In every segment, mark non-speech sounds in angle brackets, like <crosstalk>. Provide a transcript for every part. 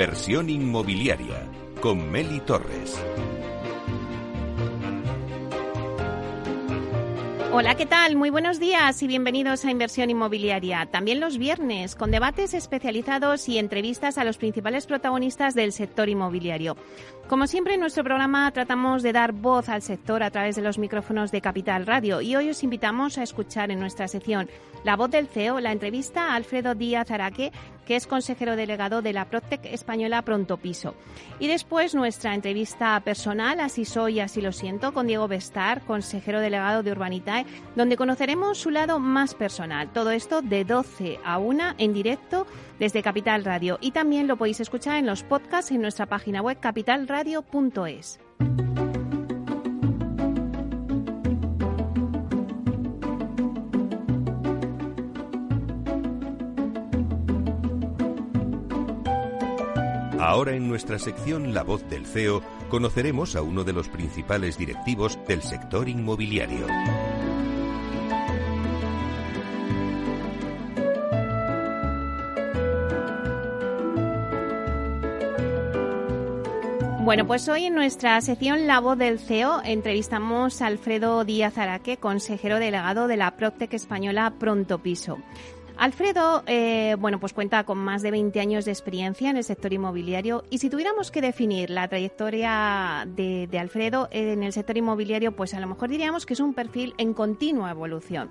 Inversión inmobiliaria con Meli Torres. Hola, ¿qué tal? Muy buenos días y bienvenidos a Inversión Inmobiliaria. También los viernes, con debates especializados y entrevistas a los principales protagonistas del sector inmobiliario. Como siempre, en nuestro programa tratamos de dar voz al sector a través de los micrófonos de Capital Radio y hoy os invitamos a escuchar en nuestra sección La voz del CEO, la entrevista a Alfredo Díaz Araque, que es consejero delegado de la Protec española Pronto Piso. Y después nuestra entrevista personal, Así soy, así lo siento, con Diego Bestar, consejero delegado de Urbanitae, donde conoceremos su lado más personal. Todo esto de 12 a 1 en directo desde Capital Radio. Y también lo podéis escuchar en los podcasts en nuestra página web capitalradio.es. Ahora en nuestra sección La voz del CEO conoceremos a uno de los principales directivos del sector inmobiliario. Bueno, pues hoy en nuestra sección La Voz del CEO entrevistamos a Alfredo Díaz Araque, consejero delegado de la Proctec española Pronto Piso. Alfredo, eh, bueno, pues cuenta con más de 20 años de experiencia en el sector inmobiliario y si tuviéramos que definir la trayectoria de, de Alfredo en el sector inmobiliario, pues a lo mejor diríamos que es un perfil en continua evolución.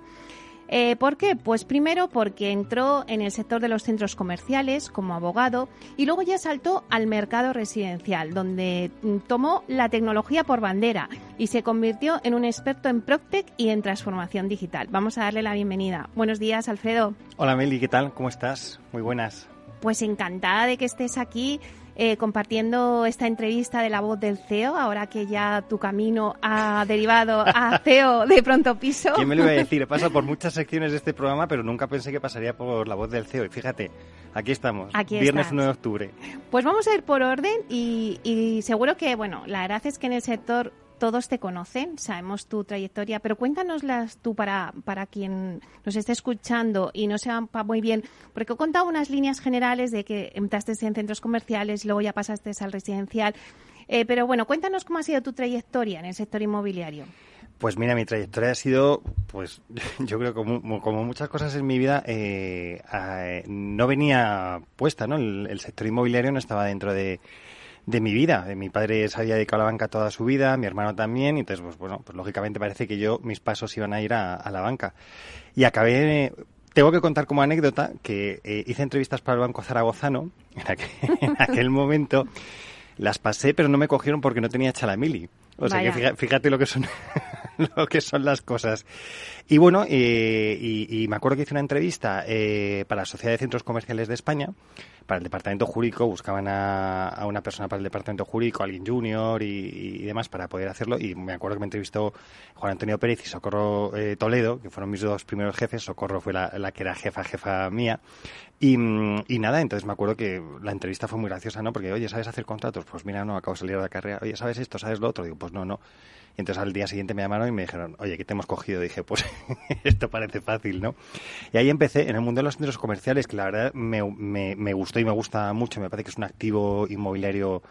Eh, ¿Por qué? Pues primero porque entró en el sector de los centros comerciales como abogado y luego ya saltó al mercado residencial, donde mm, tomó la tecnología por bandera y se convirtió en un experto en Proctec y en transformación digital. Vamos a darle la bienvenida. Buenos días, Alfredo. Hola, Meli, ¿qué tal? ¿Cómo estás? Muy buenas. Pues encantada de que estés aquí eh, compartiendo esta entrevista de la voz del CEO, ahora que ya tu camino ha derivado a <laughs> CEO de Pronto Piso. ¿Quién me lo iba a decir? He <laughs> pasado por muchas secciones de este programa, pero nunca pensé que pasaría por la voz del CEO. Y fíjate, aquí estamos, Aquí viernes estás. 1 de octubre. Pues vamos a ir por orden y, y seguro que, bueno, la verdad es que en el sector todos te conocen, sabemos tu trayectoria, pero cuéntanoslas tú para, para quien nos esté escuchando y no sepa muy bien, porque he contado unas líneas generales de que entraste en centros comerciales luego ya pasaste al residencial. Eh, pero bueno, cuéntanos cómo ha sido tu trayectoria en el sector inmobiliario. Pues mira, mi trayectoria ha sido, pues <laughs> yo creo como, como muchas cosas en mi vida, eh, eh, no venía puesta, ¿no? El, el sector inmobiliario no estaba dentro de, de mi vida. Mi padre se había dedicado a la banca toda su vida, mi hermano también, y entonces, pues bueno, pues lógicamente parece que yo, mis pasos iban a ir a, a la banca. Y acabé, tengo que contar como anécdota que eh, hice entrevistas para el Banco Zaragozano, en aquel, <laughs> en aquel momento las pasé, pero no me cogieron porque no tenía chalamili. O sea que fíjate, fíjate lo que son <laughs> lo que son las cosas. Y bueno, eh, y, me acuerdo que hice una entrevista eh, para la Sociedad de Centros Comerciales de España, para el departamento jurídico, buscaban a, una persona para el departamento jurídico, alguien junior y, demás para poder hacerlo. Y me acuerdo que me entrevistó Juan Antonio Pérez y Socorro eh, Toledo, que fueron mis dos primeros jefes. Socorro fue la, que era jefa, jefa mía. Y, y nada, entonces me acuerdo que la entrevista fue muy graciosa, ¿no? Porque, oye, ¿sabes hacer contratos? Pues mira, no, acabo de salir de la carrera. Oye, ¿sabes esto? ¿Sabes lo otro? Digo, pues no, no. Entonces al día siguiente me llamaron y me dijeron, oye, ¿qué te hemos cogido? dije, pues <laughs> esto parece fácil, ¿no? Y ahí empecé en el mundo de los centros comerciales, que la verdad me, me, gustó y me gusta mucho. Me parece que es un activo inmobiliario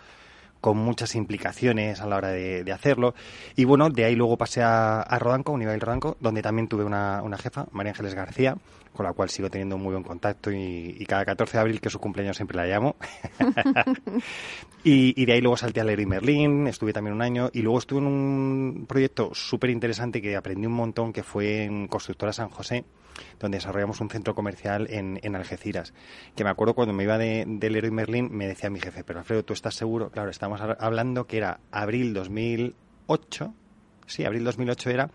con muchas implicaciones a la hora de, hacerlo. Y bueno, de ahí luego pasé a, a Rodanco, Unibail Rodanco, donde también tuve una, una jefa, María Ángeles García, con la cual sigo teniendo muy buen contacto y, y cada 14 de abril, que es su cumpleaños, siempre la llamo. <laughs> y, y de ahí luego salté a Leroy Merlin, estuve también un año y luego estuve en un proyecto súper interesante que aprendí un montón, que fue en Constructora San José, donde desarrollamos un centro comercial en, en Algeciras. Que me acuerdo cuando me iba de, de Leroy Merlin, me decía mi jefe, pero Alfredo, ¿tú estás seguro? Claro, estamos ha- hablando que era abril 2008, sí, abril 2008 era,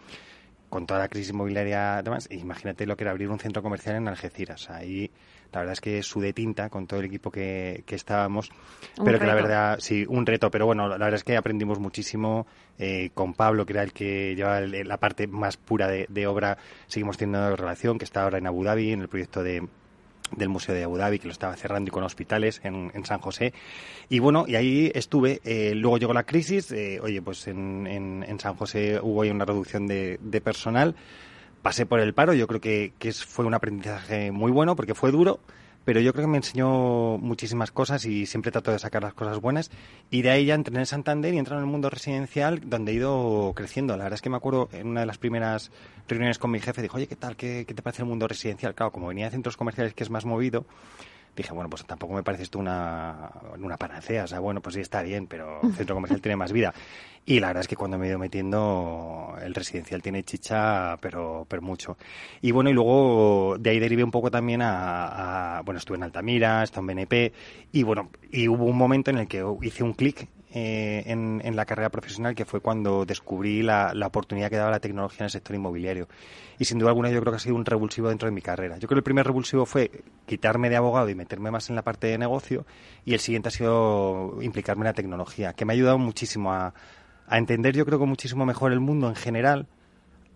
con toda la crisis inmobiliaria y demás, imagínate lo que era abrir un centro comercial en Algeciras. Ahí la verdad es que sudé tinta con todo el equipo que, que estábamos, Un pero que la verdad, sí, un reto, pero bueno, la verdad es que aprendimos muchísimo eh, con Pablo, que era el que llevaba la parte más pura de, de obra, seguimos teniendo relación, que está ahora en Abu Dhabi, en el proyecto de del Museo de Abu Dhabi, que lo estaba cerrando y con hospitales en, en San José. Y bueno, y ahí estuve. Eh, luego llegó la crisis. eh, oye, pues en, en, San José hubo ahí una reducción de, de personal. Pasé por el paro. Yo creo que, que fue un aprendizaje muy bueno porque fue duro, pero yo creo que me enseñó muchísimas cosas y siempre trato de sacar las cosas buenas. Y de ahí ya entré en Santander y entré en el mundo residencial donde he ido creciendo. La verdad es que me acuerdo en una de las primeras reuniones con mi jefe, dijo, oye, ¿qué tal? ¿Qué, qué te parece el mundo residencial? Claro, como venía de centros comerciales que es más movido, dije, bueno, pues tampoco me parece esto una, una panacea. O sea, bueno, pues sí está bien, pero <laughs> el centro comercial tiene más vida. Y la verdad es que cuando me he ido metiendo, el residencial tiene chicha, pero, pero mucho. Y bueno, y luego de ahí derivé un poco también a, bueno, estuve en Altamira, estuve en BNP, y bueno, y hubo un momento en el que hice un clic eh, en, en, la carrera profesional, que fue cuando descubrí la, la, oportunidad que daba la tecnología en el sector inmobiliario. Y sin duda alguna yo creo que ha sido un revulsivo dentro de mi carrera. Yo creo que el primer revulsivo fue quitarme de abogado y meterme más en la parte de negocio, y el siguiente ha sido implicarme en la tecnología, que me ha ayudado muchísimo a a entender yo creo que muchísimo mejor el mundo en general,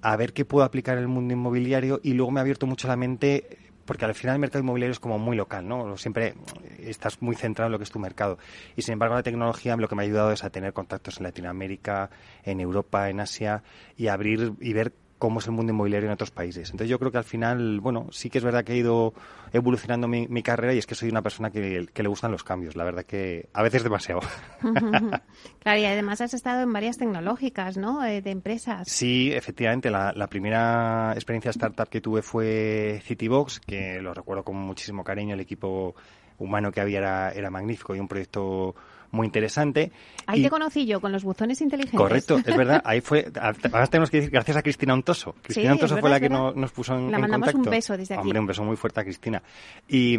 a ver qué puedo aplicar en el mundo inmobiliario y luego me ha abierto mucho la mente porque al final el mercado inmobiliario es como muy local, ¿no? Siempre estás muy centrado en lo que es tu mercado. Y sin embargo, la tecnología lo que me ha ayudado es a tener contactos en Latinoamérica, en Europa, en Asia y abrir y ver cómo es el mundo inmobiliario en otros países. Entonces yo creo que al final, bueno, sí que es verdad que he ido evolucionando mi, carrera y es que soy una persona que, le gustan los cambios, la verdad que a veces demasiado. <laughs> claro, y además has estado en varias tecnológicas, ¿no? Eh, de empresas. Sí, efectivamente, la, la, primera experiencia startup que tuve fue Citybox, que lo recuerdo con muchísimo cariño, el equipo humano que había era, era magnífico y un proyecto muy interesante. Ahí te conocí yo, con los buzones inteligentes. Correcto, es verdad. <laughs> Ahí fue. Además, tenemos que decir gracias a Cristina Ontoso. Cristina Ontoso fue la que nos puso en, la mandamos un beso desde aquí. Hombre, un beso muy fuerte a Cristina. Y,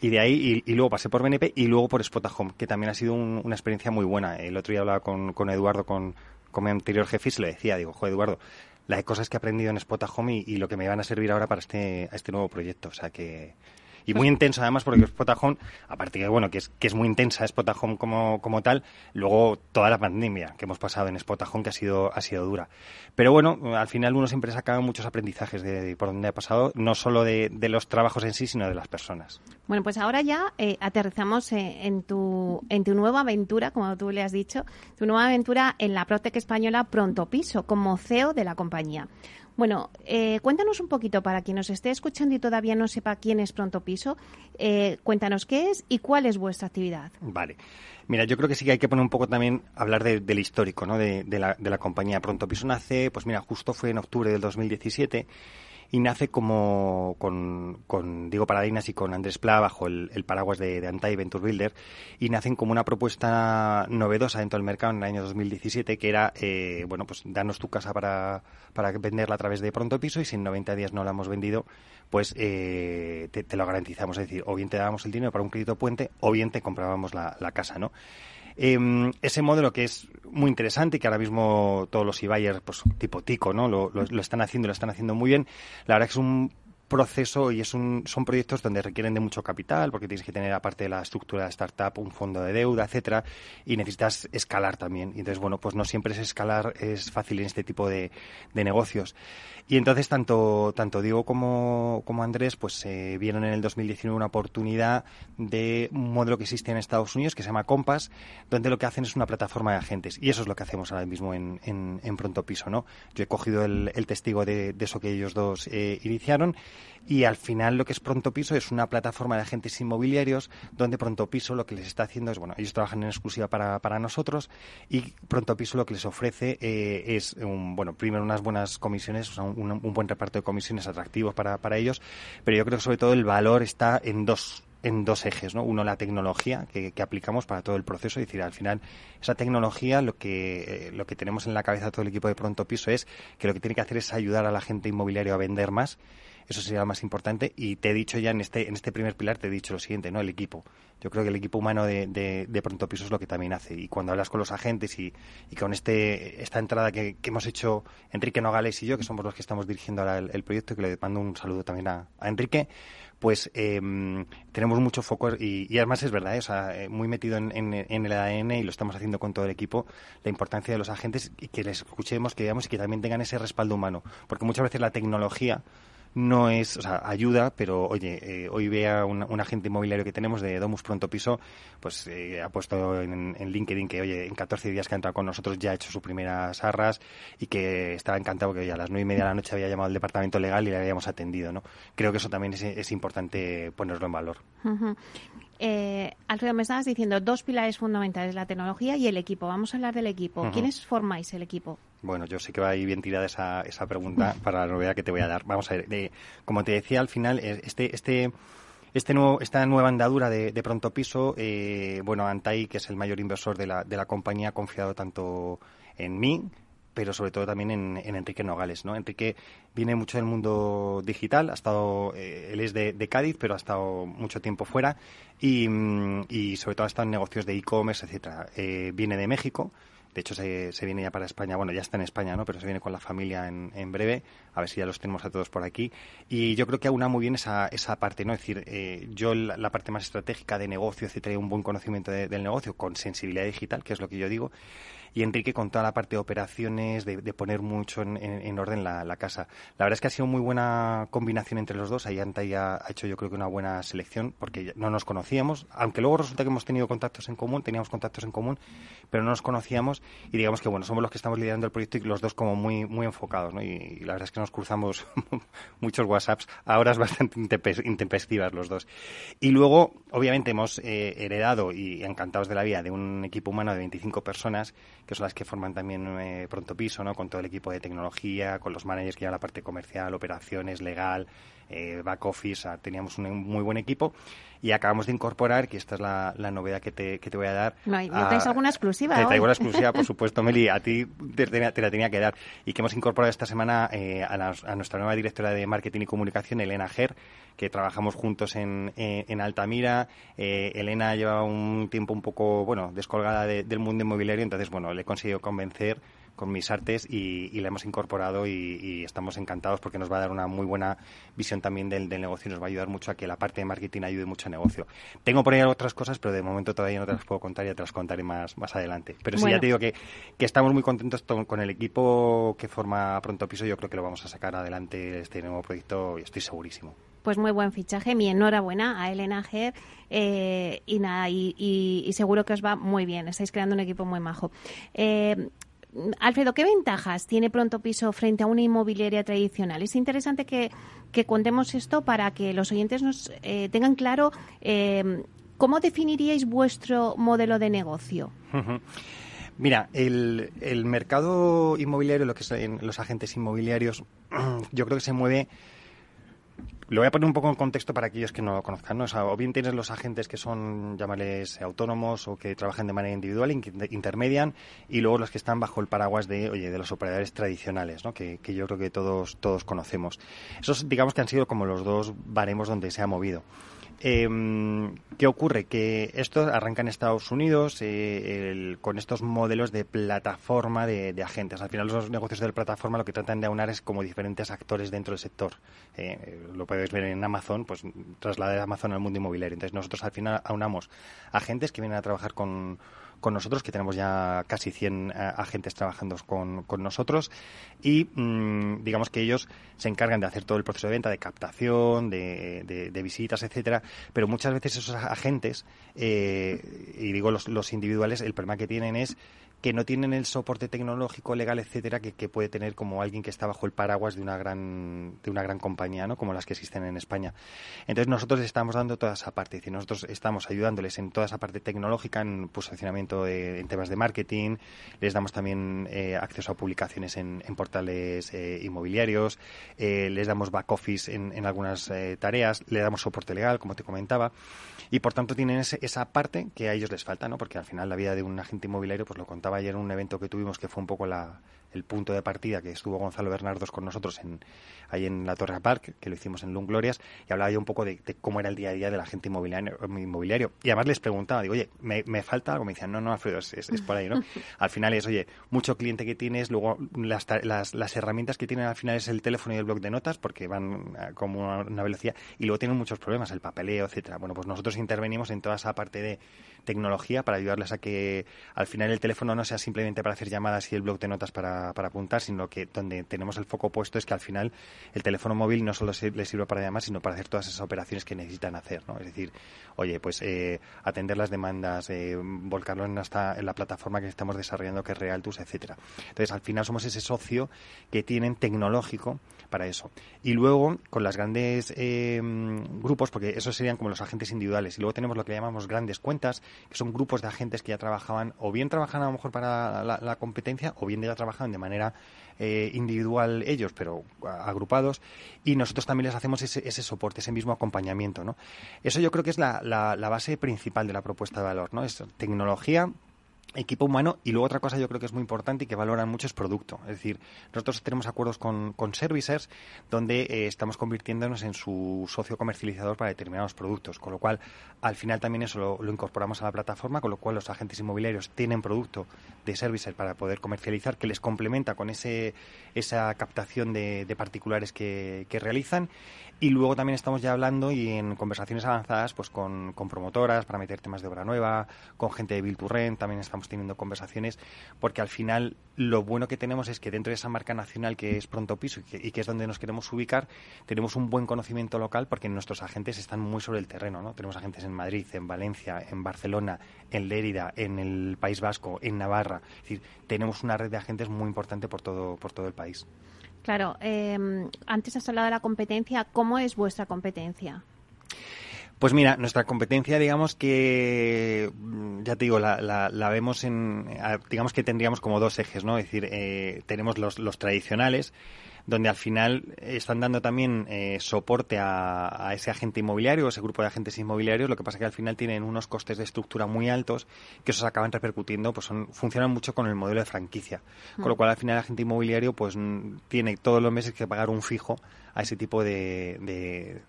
y de ahí, y, luego pasé por BNP y luego por Spotahome, que también ha sido una experiencia muy buena. El otro día hablaba con, con Eduardo, con, con mi anterior jefe, y se le decía, digo, joder, Eduardo, las cosas que he aprendido en Spotahome y, y, lo que me van a servir ahora para este, este nuevo proyecto. O sea que y muy intensa además porque Spotahome, aparte que bueno, que es, que es muy intensa Spotahome como, como tal, luego toda la pandemia que hemos pasado en Spotahome que ha sido, ha sido dura. Pero bueno, al final uno siempre saca muchos aprendizajes de, por donde ha pasado, no solo de, los trabajos en sí, sino de las personas. Bueno, pues ahora ya eh, aterrizamos eh, en, tu, en tu nueva aventura, como tú le has dicho, tu nueva aventura en la Protec española Pronto Piso, como CEO de la compañía. Bueno, eh, cuéntanos un poquito para quien nos esté escuchando y todavía no sepa quién es Pronto Piso. Eh, cuéntanos qué es y cuál es vuestra actividad. Vale. Mira, yo creo que sí que hay que poner un poco también, hablar del histórico ¿no? de, la, de la compañía. Pronto Piso nace, pues mira, justo fue en octubre del 2017 y nace como con, con Diego Paradinas y con Andrés Pla bajo el, paraguas de, de Antai Venture Builder y nacen como una propuesta novedosa dentro del mercado en el año 2017 que era, eh, bueno, pues darnos tu casa para, para venderla a través de Pronto Piso y si en 90 días no la hemos vendido, pues eh, te, lo garantizamos. Es decir, o bien te dábamos el dinero para un crédito puente o bien te comprábamos la, la casa, ¿no? Eh, ese modelo que es muy interesante y que ahora mismo todos los e pues tipo Tico, ¿no? Lo, lo, lo, están haciendo, lo están haciendo muy bien. La verdad que es un proceso y es un, son proyectos donde requieren de mucho capital porque tienes que tener aparte de la estructura de startup un fondo de deuda, etcétera, y necesitas escalar también. Y entonces, bueno, pues no siempre es escalar es fácil en este tipo de, negocios. Y entonces tanto, tanto Diego como, como Andrés pues eh, vieron en el 2019 una oportunidad de un modelo que existe en Estados Unidos que se llama Compass, donde lo que hacen es una plataforma de agentes. Y eso es lo que hacemos ahora mismo en, en, en Pronto Piso, ¿no? Yo he cogido el, el testigo de, de, eso que ellos dos eh, iniciaron y al final lo que es Pronto Piso es una plataforma de agentes inmobiliarios donde Pronto Piso lo que les está haciendo es, bueno, ellos trabajan en exclusiva para, para nosotros y Pronto Piso lo que les ofrece eh, es, un, bueno, primero unas buenas comisiones, o sea, un, buen reparto de comisiones atractivos para, para ellos, pero yo creo que sobre todo el valor está en dos en dos ejes, ¿no? Uno, la tecnología que, que, aplicamos para todo el proceso, es decir, al final, esa tecnología, lo que, eh, lo que tenemos en la cabeza todo el equipo de Pronto Piso es que lo que tiene que hacer es ayudar a la gente inmobiliaria a vender más eso sería lo más importante. Y te he dicho ya en este, en este primer pilar, te he dicho lo siguiente, ¿no? El equipo. Yo creo que el equipo humano de, de, de Pronto Piso es lo que también hace. Y cuando hablas con los agentes y, y con este, esta entrada que, hemos hecho Enrique Nogales y yo, que somos los que estamos dirigiendo ahora el, el proyecto, que le mando un saludo también a, Enrique, pues eh, tenemos mucho foco y, y, además es verdad, ¿eh? o sea, muy metido en, en, en, el ADN y lo estamos haciendo con todo el equipo, la importancia de los agentes y que les escuchemos, que veamos y que también tengan ese respaldo humano, porque muchas veces la tecnología no es, o sea, ayuda, pero oye, eh, hoy vea un, un, agente inmobiliario que tenemos de Domus Pronto Piso, pues eh, ha puesto en, en, LinkedIn que, oye, en 14 días que ha entrado con nosotros ya ha hecho sus primeras arras y que estaba encantado que oye, a las nueve y media de la noche había llamado al departamento legal y le habíamos atendido, ¿no? Creo que eso también es, importante ponerlo en valor. Eh, Alfredo, me estabas diciendo dos pilares fundamentales, la tecnología y el equipo. Vamos a hablar del equipo. Uh -huh. ¿Quiénes formáis el equipo? Bueno, yo sé que va ahí bien tirada esa, esa pregunta para la novedad que te voy a dar. Vamos a ver, de, como te decía al final, este, este, este nuevo, esta nueva andadura de, de Pronto Piso, eh, bueno, Antai, que es el mayor inversor de la, de la compañía, ha confiado tanto en mí, pero sobre todo también en, en, Enrique Nogales, ¿no? Enrique viene mucho del mundo digital, ha estado, eh, él es de, de, Cádiz, pero ha estado mucho tiempo fuera y, y sobre todo ha estado en negocios de e-commerce, etcétera. Eh, viene de México, de hecho, se, se, viene ya para España. Bueno, ya está en España, ¿no? Pero se viene con la familia en, en, breve. A ver si ya los tenemos a todos por aquí. Y yo creo que aúna muy bien esa, esa parte, ¿no? Es decir, eh, yo la, la, parte más estratégica de negocio, etcétera, un buen conocimiento de, del negocio con sensibilidad digital, que es lo que yo digo y Enrique con toda la parte de operaciones, de, de poner mucho en, en, en orden la, la, casa. La verdad es que ha sido muy buena combinación entre los dos. Ahí Anta ya ha hecho yo creo que una buena selección porque no nos conocíamos, aunque luego resulta que hemos tenido contactos en común, teníamos contactos en común, pero no nos conocíamos y digamos que bueno, somos los que estamos liderando el proyecto y los dos como muy, muy enfocados, ¿no? Y, y la verdad es que nos cruzamos <laughs> muchos WhatsApps a horas <laughs> bastante intempestivas los dos. Y luego, obviamente, hemos eh, heredado y encantados de la vida de un equipo humano de 25 personas que son las que forman también eh, Pronto Piso, ¿no? Con todo el equipo de tecnología, con los managers que llevan la parte comercial, operaciones, legal, eh, back office, o sea, teníamos un, muy buen equipo y acabamos de incorporar, que esta es la, la novedad que te, que te voy a dar. No, ¿no traes alguna exclusiva? Te traigo la exclusiva, por <laughs> supuesto, Meli, a ti te, te, te, la tenía que dar. Y que hemos incorporado esta semana eh, a, la, a, nuestra nueva directora de Marketing y Comunicación, Elena Ger, que trabajamos juntos en, en, en Altamira. Eh, Elena lleva un tiempo un poco, bueno, descolgada de, del mundo inmobiliario, entonces, bueno, le he conseguido convencer con mis artes y, y la hemos incorporado y, y, estamos encantados porque nos va a dar una muy buena visión también del, del, negocio y nos va a ayudar mucho a que la parte de marketing ayude mucho al negocio. Tengo por ahí otras cosas, pero de momento todavía no te las puedo contar y ya te las contaré más, más adelante. Pero sí, ya te digo que, que estamos muy contentos con el equipo que forma Pronto Piso. Yo creo que lo vamos a sacar adelante este nuevo proyecto y estoy segurísimo pues muy buen fichaje. Mi enhorabuena a Elena Ger eh, y nada, y, seguro que os va muy bien. Estáis creando un equipo muy majo. Eh, Alfredo, ¿qué ventajas tiene Pronto Piso frente a una inmobiliaria tradicional? Es interesante que, que contemos esto para que los oyentes nos eh, tengan claro eh, cómo definiríais vuestro modelo de negocio. Mira, el, el, mercado inmobiliario, lo que son los agentes inmobiliarios, <clears throat> yo creo que se mueve lo voy a poner un poco en contexto para aquellos que no lo conozcan. ¿no? O, sea, o bien tienes los agentes que son, llámales, autónomos o que trabajan de manera individual, intermedian, y luego los que están bajo el paraguas de, oye, de los operadores tradicionales, ¿no? que, que yo creo que todos, todos conocemos. Esos, digamos que han sido como los dos baremos donde se ha movido. Eh, ¿Qué ocurre? Que esto arranca en Estados Unidos eh, el, con estos modelos de plataforma de, de, agentes. Al final los negocios de plataforma lo que tratan de aunar es como diferentes actores dentro del sector. Eh, lo podéis ver en Amazon, pues trasladar Amazon al mundo inmobiliario. Entonces nosotros al final aunamos agentes que vienen a trabajar con con nosotros, que tenemos ya casi 100 uh, agentes trabajando con, con nosotros. Y mmm, digamos que ellos se encargan de hacer todo el proceso de venta, de captación, de, de, de visitas, etcétera, pero muchas veces esos agentes, eh, y digo los, los individuales, el problema que tienen es que no tienen el soporte tecnológico, legal, etcétera, que, puede tener como alguien que está bajo el paraguas de una gran, de una gran compañía, ¿no? Como las que existen en España. Entonces nosotros estamos dando toda esa parte, es decir, nosotros estamos ayudándoles en toda esa parte tecnológica, en posicionamiento de, en temas de marketing, les damos también eh, acceso a publicaciones en, portales eh, inmobiliarios, eh, les damos back office en, algunas tareas, le damos soporte legal, como te comentaba, y por tanto tienen ese, esa parte que a ellos les falta, ¿no? Porque al final la vida de un agente inmobiliario, pues lo contaba ayer un evento que tuvimos que fue un poco la, el punto de partida que estuvo Gonzalo Bernardos con nosotros en, ahí en la Torre Park, que lo hicimos en Lung Glorias, y hablaba yo un poco de, de, cómo era el día a día de la gente inmobiliario, inmobiliario. Y además les preguntaba, digo, oye, ¿me, me falta algo? Me decían, no, no, Alfredo, es, es, es, por ahí, ¿no? <laughs> Al final es, oye, mucho cliente que tienes, luego las, las, las, herramientas que tienen al final es el teléfono y el blog de notas, porque van como una, una velocidad, y luego tienen muchos problemas, el papeleo, etcétera. Bueno, pues nosotros intervenimos en toda esa parte de tecnología para ayudarles a que al final el teléfono no sea simplemente para hacer llamadas y el blog de notas para, para apuntar, sino que donde tenemos el foco puesto es que al final el teléfono móvil no solo les sirve para llamar, sino para hacer todas esas operaciones que necesitan hacer, ¿no? Es decir, oye, pues eh, atender las demandas, eh, volcarlo en, hasta, en la plataforma que estamos desarrollando, que es Realtus, etcétera. Entonces, al final somos ese socio que tienen tecnológico para eso. Y luego, con las grandes eh, grupos, porque esos serían como los agentes individuales, y luego tenemos lo que llamamos grandes cuentas, que son grupos de agentes que ya trabajaban, o bien trabajan a lo mejor para la, competencia, o bien ya trabajaban de manera eh, individual ellos, pero agrupados, y nosotros también les hacemos ese, soporte, ese mismo acompañamiento, ¿no? Eso yo creo que es la, la base principal de la propuesta de valor, ¿no? Es tecnología equipo humano y luego otra cosa yo creo que es muy importante y que valoran mucho es producto. Es decir, nosotros tenemos acuerdos con, con servicers donde eh, estamos convirtiéndonos en su socio comercializador para determinados productos, con lo cual al final también eso lo, incorporamos a la plataforma, con lo cual los agentes inmobiliarios tienen producto de servicer para poder comercializar que les complementa con ese, esa captación de, particulares que realizan y luego también estamos ya hablando y en conversaciones avanzadas pues con, con promotoras para meter temas de obra nueva, con gente de Bill to Rent, también estamos teniendo conversaciones, porque al final lo bueno que tenemos es que dentro de esa marca nacional que es Pronto Piso y que, es donde nos queremos ubicar, tenemos un buen conocimiento local porque nuestros agentes están muy sobre el terreno, ¿no? Tenemos agentes en Madrid, en Valencia, en Barcelona, en Lérida, en el País Vasco, en Navarra. Es decir, tenemos una red de agentes muy importante por todo, por todo el país. Claro, em, antes has hablado de la competencia. ¿Cómo es vuestra competencia? Pues mira, nuestra competencia, digamos que, mm, ya te digo, la, la, vemos en, digamos que tendríamos como dos ejes, ¿no? Es decir, eh, tenemos los, los tradicionales, donde al final están dando también eh, soporte a, ese agente inmobiliario, ese grupo de agentes inmobiliarios, lo que pasa que al final tienen unos costes de estructura muy altos que esos acaban repercutiendo, pues son, funcionan mucho con el modelo de franquicia, con lo mm. cual al final el agente inmobiliario pues tiene todos los meses que pagar un fijo a ese tipo de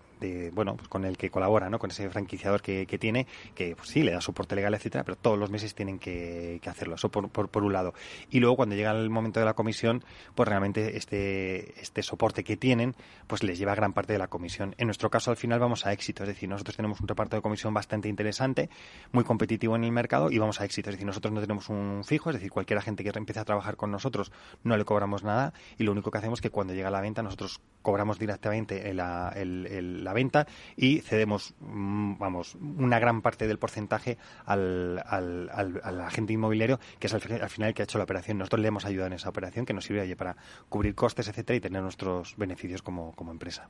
bueno, pues con el que colabora, ¿no? Con ese franquiciador que, que tiene, que pues sí, le da soporte legal, etcétera, pero todos los meses tienen que, hacerlo. Eso por, por, un lado. Y luego cuando llega el momento de la comisión, pues realmente este, este soporte que tienen, pues les lleva gran parte de la comisión. En nuestro caso, al final vamos a éxito. Es decir, nosotros tenemos un reparto de comisión bastante interesante, muy competitivo en el mercado y vamos a éxito. Es decir, nosotros no tenemos un fijo, es decir, cualquier agente que empiece a trabajar con nosotros no le cobramos nada y lo único que hacemos es que cuando llega la venta nosotros cobramos directamente la, el, la venta y cedemos, mm, vamos, una gran parte del porcentaje al, al, agente inmobiliario, que es al, final el que ha hecho la operación. Nosotros le hemos ayudado en esa operación, que nos sirve para cubrir costes, etcétera, y tener nuestros beneficios como, como empresa.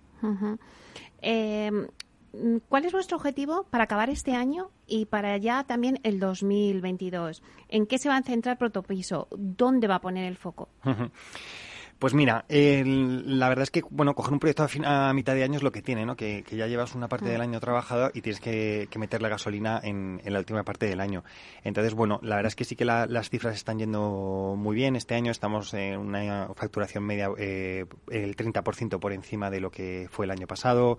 Em, ¿Cuál es vuestro objetivo para acabar este año y para ya también el 2022? ¿En qué se va a centrar Protopiso? ¿Dónde va a poner el foco? Pues mira, la verdad es que, bueno, coger un proyecto a, mitad de año es lo que tiene, ¿no? Que, ya llevas una parte del mm. año trabajado y tienes que, meter la gasolina en, la última parte del año. Entonces, bueno, la verdad es que sí que las cifras están yendo muy bien. Este año estamos en una facturación media eh, el 30% por encima de lo que fue el año pasado.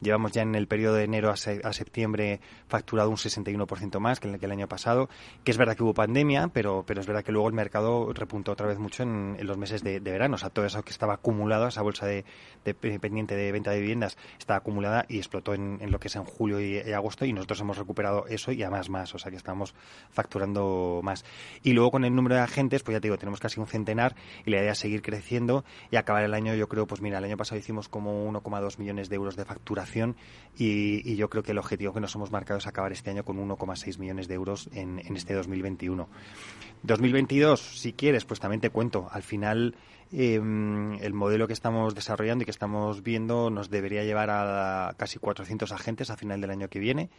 Llevamos ya en el periodo de enero a, septiembre facturado un 61% más que el, que el año pasado, que es verdad que hubo pandemia, pero, pero es verdad que luego el mercado repuntó otra vez mucho en, los meses de, verano. O sea, todo eso que estaba acumulado, esa bolsa de, pendiente de venta de viviendas, estaba acumulada y explotó en, lo que es en julio y, agosto y nosotros hemos recuperado eso y además más. O sea, que estamos facturando más. Y luego con el número de agentes, pues ya te digo, tenemos casi un centenar y la idea es seguir creciendo y acabar el año, yo creo, pues mira, el año pasado hicimos como 1,2 millones de euros de facturación y, yo creo que el objetivo que nos hemos marcado es acabar este año con 1,6 millones de euros en, este 2021. 2022, si quieres, pues también te cuento. Al final, em, el modelo que estamos desarrollando y que estamos viendo nos debería llevar a casi 400 agentes a final del año que viene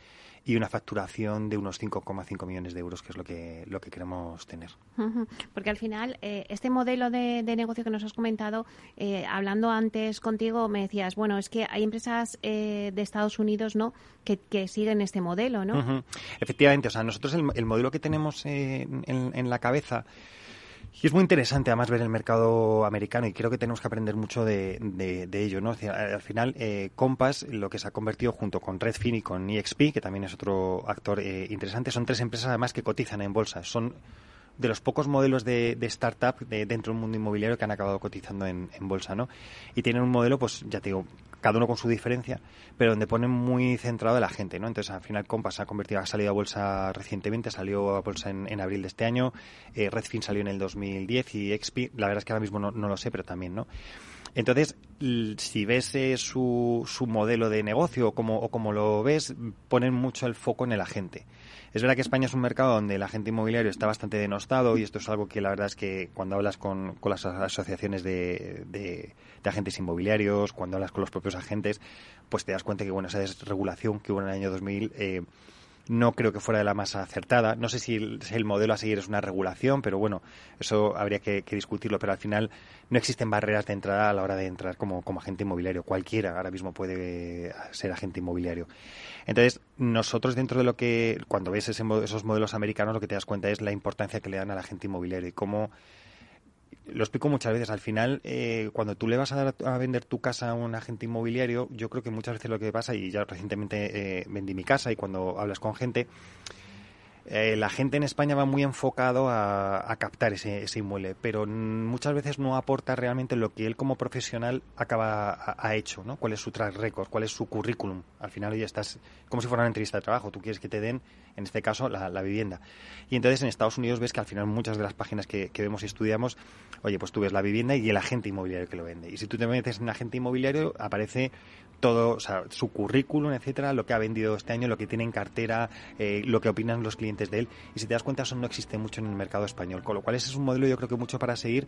y una facturación de unos 5,5 millones de euros, que es lo que, lo que queremos tener. Porque al final, eh, este modelo de, negocio que nos has comentado, eh, hablando antes contigo, me decías, bueno, es que hay empresas eh, de Estados Unidos, ¿no?, que, siguen este modelo, ¿no? Efectivamente, o sea, nosotros el, modelo que tenemos en, en la cabeza y es muy interesante además ver el mercado americano y creo que tenemos que aprender mucho de, de, ello. ¿no? Al final, eh, Compass, lo que se ha convertido junto con Redfin y con EXP, que también es otro actor eh, interesante, son tres empresas además que cotizan en bolsa. Son de los pocos modelos de, de startup de, dentro del mundo inmobiliario que han acabado cotizando en, en, bolsa, ¿no? Y tienen un modelo, pues ya te digo, cada uno con su diferencia, pero donde ponen muy centrado a la gente, ¿no? Entonces, al final, Compass ha convertido, ha salido a bolsa recientemente, salió a bolsa en, abril de este año, eh, Redfin salió en el 2010 y XP, la verdad es que ahora mismo no, lo sé, pero también, ¿no? Entonces, si ves eh, su, su modelo de negocio o como, o como lo ves, ponen mucho el foco en el agente. Es verdad que España es un mercado donde el agente inmobiliario está bastante denostado y esto es algo que la verdad es que cuando hablas con, las asociaciones de, de, agentes inmobiliarios, cuando hablas con los propios agentes, pues te das cuenta que bueno, esa desregulación que hubo en el año 2000 eh, no creo que fuera de la más acertada. No sé si el, modelo a seguir es una regulación, pero bueno, eso habría que, discutirlo. Pero al final no existen barreras de entrada a la hora de entrar como, como agente inmobiliario. Cualquiera ahora mismo puede ser agente inmobiliario. Entonces, nosotros dentro de lo que, cuando ves esos modelos americanos, lo que te das cuenta es la importancia que le dan al agente inmobiliario y cómo lo explico muchas veces. Al final, eh, cuando tú le vas a, dar, a vender tu casa a un agente inmobiliario, yo creo que muchas veces lo que pasa, y ya recientemente eh, vendí mi casa y cuando hablas con gente, eh, la gente en España va muy enfocado a, captar ese, inmueble, pero muchas veces no aporta realmente lo que él como profesional acaba ha, hecho, ¿no? ¿Cuál es su track record? ¿Cuál es su currículum? Al final ya estás como si fuera una entrevista de trabajo. Tú quieres que te den, en este caso, la, vivienda. Y entonces en Estados Unidos ves que al final muchas de las páginas que, vemos y estudiamos, oye, pues tú ves la vivienda y el agente inmobiliario que lo vende. Y si tú te metes en agente inmobiliario, aparece todo, o sea, su currículum, etcétera, lo que ha vendido este año, lo que tiene en cartera, eh, lo que opinan los clientes de él. Y si te das cuenta, eso no existe mucho en el mercado español. Con lo cual, ese es un modelo, yo creo que mucho para seguir,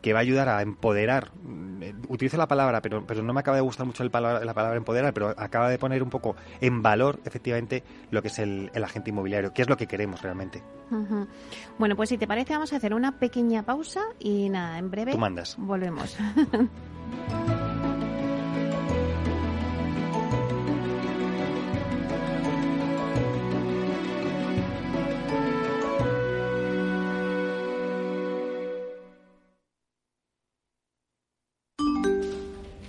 que va a ayudar a empoderar. Mm, utilizo la palabra, pero, pero no me acaba de gustar mucho el palabra, la palabra empoderar, pero acaba de poner un poco en valor, efectivamente, lo que es el, agente inmobiliario, que es lo que queremos realmente. Bueno, pues si te parece, vamos a hacer una pequeña pausa y nada, en breve. Tú mandas. Volvemos. <laughs>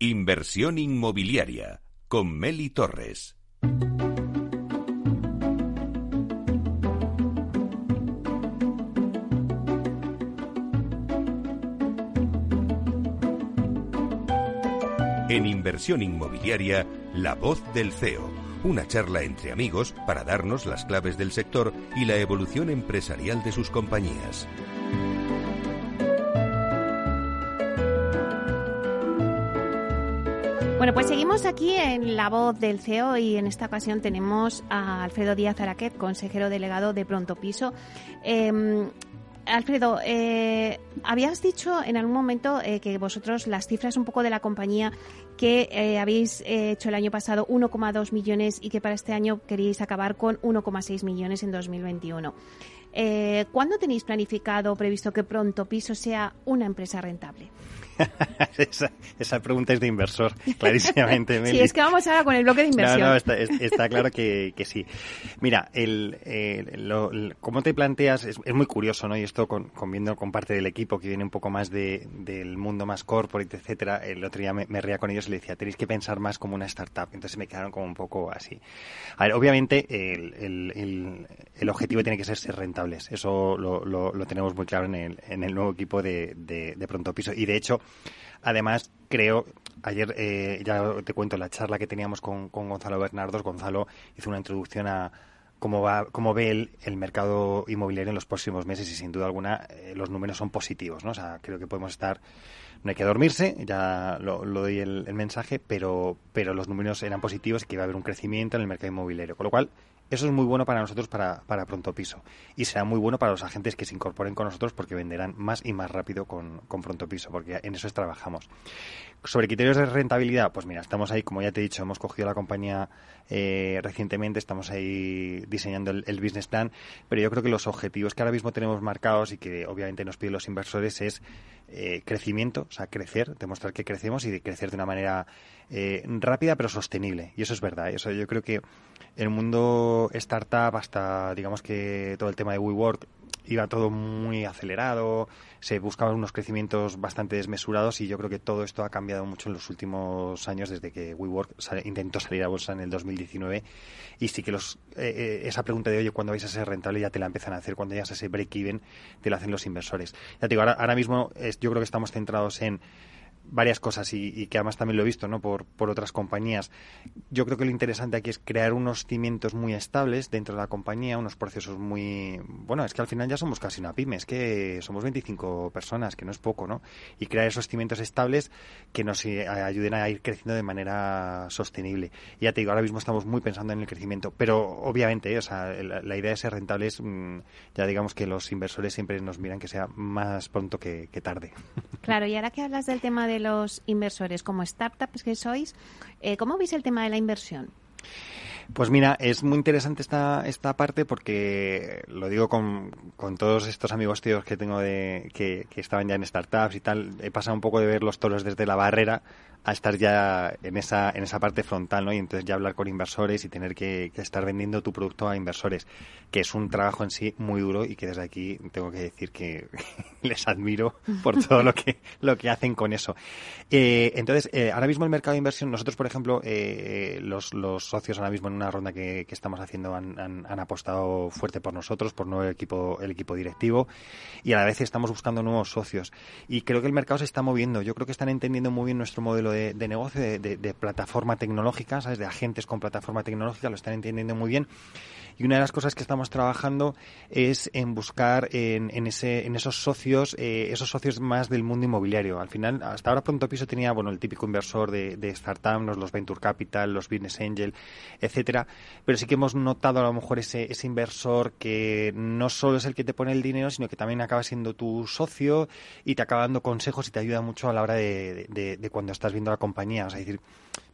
Inversión inmobiliaria con Meli Torres. En Inversión Inmobiliaria, La Voz del CEO. Una charla entre amigos para darnos las claves del sector y la evolución empresarial de sus compañías. Bueno, pues seguimos aquí en La Voz del CEO y en esta ocasión tenemos a Alfredo Díaz Araquet, consejero delegado de Pronto Piso. Em, Alfredo, eh, habías dicho en algún momento eh, que vosotros las cifras un poco de la compañía que eh, habéis hecho el año pasado 1,2 millones y que para este año queréis acabar con 1,6 millones en 2021. ¿Cuándo tenéis planificado o previsto que Pronto Piso sea una empresa rentable? <laughs> esa, pregunta es de inversor, <laughs> clarísimamente. sí, es que vamos ahora con el bloque de inversión. No, no, está, claro que, sí. Mira, el, cómo te planteas es, muy curioso, ¿no? Y esto con, viendo con parte del equipo que viene un poco más de, del mundo más corporate, etcétera. El otro día me, me reía con ellos y le decía, tenéis que pensar más como una startup. Entonces me quedaron como un poco así. A ver, obviamente el, el objetivo tiene que ser ser rentables. Eso lo, lo, tenemos muy claro en el, en el nuevo equipo de, de, de Pronto Piso. Y de hecho, Además, creo, ayer eh, ya te cuento la charla que teníamos con, Gonzalo Bernardos. Gonzalo hizo una introducción a cómo, va, cómo ve el, el mercado inmobiliario en los próximos meses y sin duda alguna eh, los números son positivos. ¿no? O sea, creo que podemos estar no hay que dormirse, ya lo, doy el, el, mensaje, pero, pero los números eran positivos y que iba a haber un crecimiento en el mercado inmobiliario. Con lo cual, eso es muy bueno para nosotros, para, para Pronto Piso. Y será muy bueno para los agentes que se incorporen con nosotros porque venderán más y más rápido con, con Pronto Piso, porque en eso trabajamos. Sobre criterios de rentabilidad, pues mira, estamos ahí, como ya te he dicho, hemos cogido la compañía eh, recientemente, estamos ahí diseñando el, business plan, pero yo creo que los objetivos que ahora mismo tenemos marcados y que obviamente nos piden los inversores es eh, crecimiento, o sea, crecer, demostrar que crecemos y de crecer de una manera eh, rápida pero sostenible. Y eso es verdad. Eso yo creo que el mundo startup, hasta digamos que todo el tema de WeWork, iba todo muy acelerado, se buscaban unos crecimientos bastante desmesurados y yo creo que todo esto ha cambiado mucho en los últimos años desde que WeWork intentó salir a bolsa en el 2019 y sí que los eh, eh, esa pregunta de oye, ¿cuándo vais a ser rentable? ya te la empiezan a hacer, cuando llegas a ese break-even te lo hacen los inversores. Ya te digo, ahora, ahora mismo yo creo que estamos centrados en varias cosas y, que además también lo he visto ¿no? por, por otras compañías. Yo creo que lo interesante aquí es crear unos cimientos muy estables dentro de la compañía, unos procesos muy... Bueno, es que al final ya somos casi una pyme, es que somos 25 personas, que no es poco, ¿no? Y crear esos cimientos estables que nos eh, ayuden a ir creciendo de manera sostenible. Y ya te digo, ahora mismo estamos muy pensando en el crecimiento, pero obviamente, o sea, la, idea de ser rentables, mm, ya digamos que los inversores siempre nos miran que sea más pronto que, que tarde. Claro, y ahora que hablas del tema de de los inversores como startups que sois, eh, ¿cómo veis el tema de la inversión? Pues mira, es muy interesante esta, esta parte porque lo digo con, con todos estos amigos tíos que tengo de, que, que, estaban ya en startups y tal. He pasado un poco de ver los toros desde la barrera a estar ya en esa, en esa parte frontal, ¿no? Y entonces ya hablar con inversores y tener que, estar vendiendo tu producto a inversores, que es un trabajo en sí muy duro y que desde aquí tengo que decir que <laughs> les admiro por todo lo que, lo que hacen con eso. Eh, entonces, eh, ahora mismo el mercado de inversión, nosotros, por ejemplo, eh, los, los socios ahora mismo en una ronda que, que estamos haciendo han, han, han, apostado fuerte por nosotros, por nuevo equipo, el equipo directivo, y a la vez estamos buscando nuevos socios. Y creo que el mercado se está moviendo. Yo creo que están entendiendo muy bien nuestro modelo de, negocio, de, plataforma tecnológica, ¿sabes? De agentes con plataforma tecnológica, lo están entendiendo muy bien. Y una de las cosas que estamos trabajando es en buscar en, en, ese, en esos socios, eh, esos socios más del mundo inmobiliario. Al final, hasta ahora Pronto Piso tenía, bueno, el típico inversor de, de startups, los Venture Capital, los Business Angel, etcétera. Pero sí que hemos notado a lo mejor ese, ese inversor que no solo es el que te pone el dinero, sino que también acaba siendo tu socio y te acaba dando consejos y te ayuda mucho a la hora de, de, de cuando estás viendo la compañía. O sea, decir,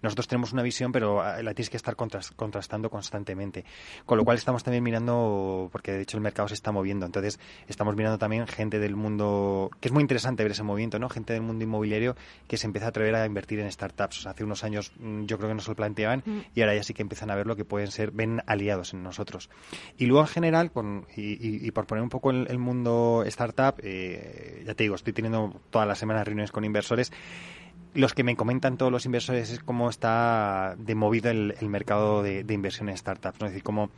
nosotros tenemos una visión, pero ah, la tienes que estar contrastando constantemente. Con lo cual estamos también mirando, porque de hecho el mercado se está moviendo, entonces estamos mirando también gente del mundo, que es muy interesante ver ese movimiento, ¿no? Gente del mundo inmobiliario que se empieza a atrever a invertir en startups. hace unos años mm, yo creo que no se lo planteaban mm. y ahora ya sí que empiezan a ver lo que pueden ser, ven aliados en nosotros. Y luego en general, con, y, por poner un poco el, el mundo startup, eh, ya te digo, estoy teniendo todas las semanas reuniones con inversores los que me comentan todos los inversores es cómo está de movido el, mercado de, inversión en startups. ¿no? Es decir, cómo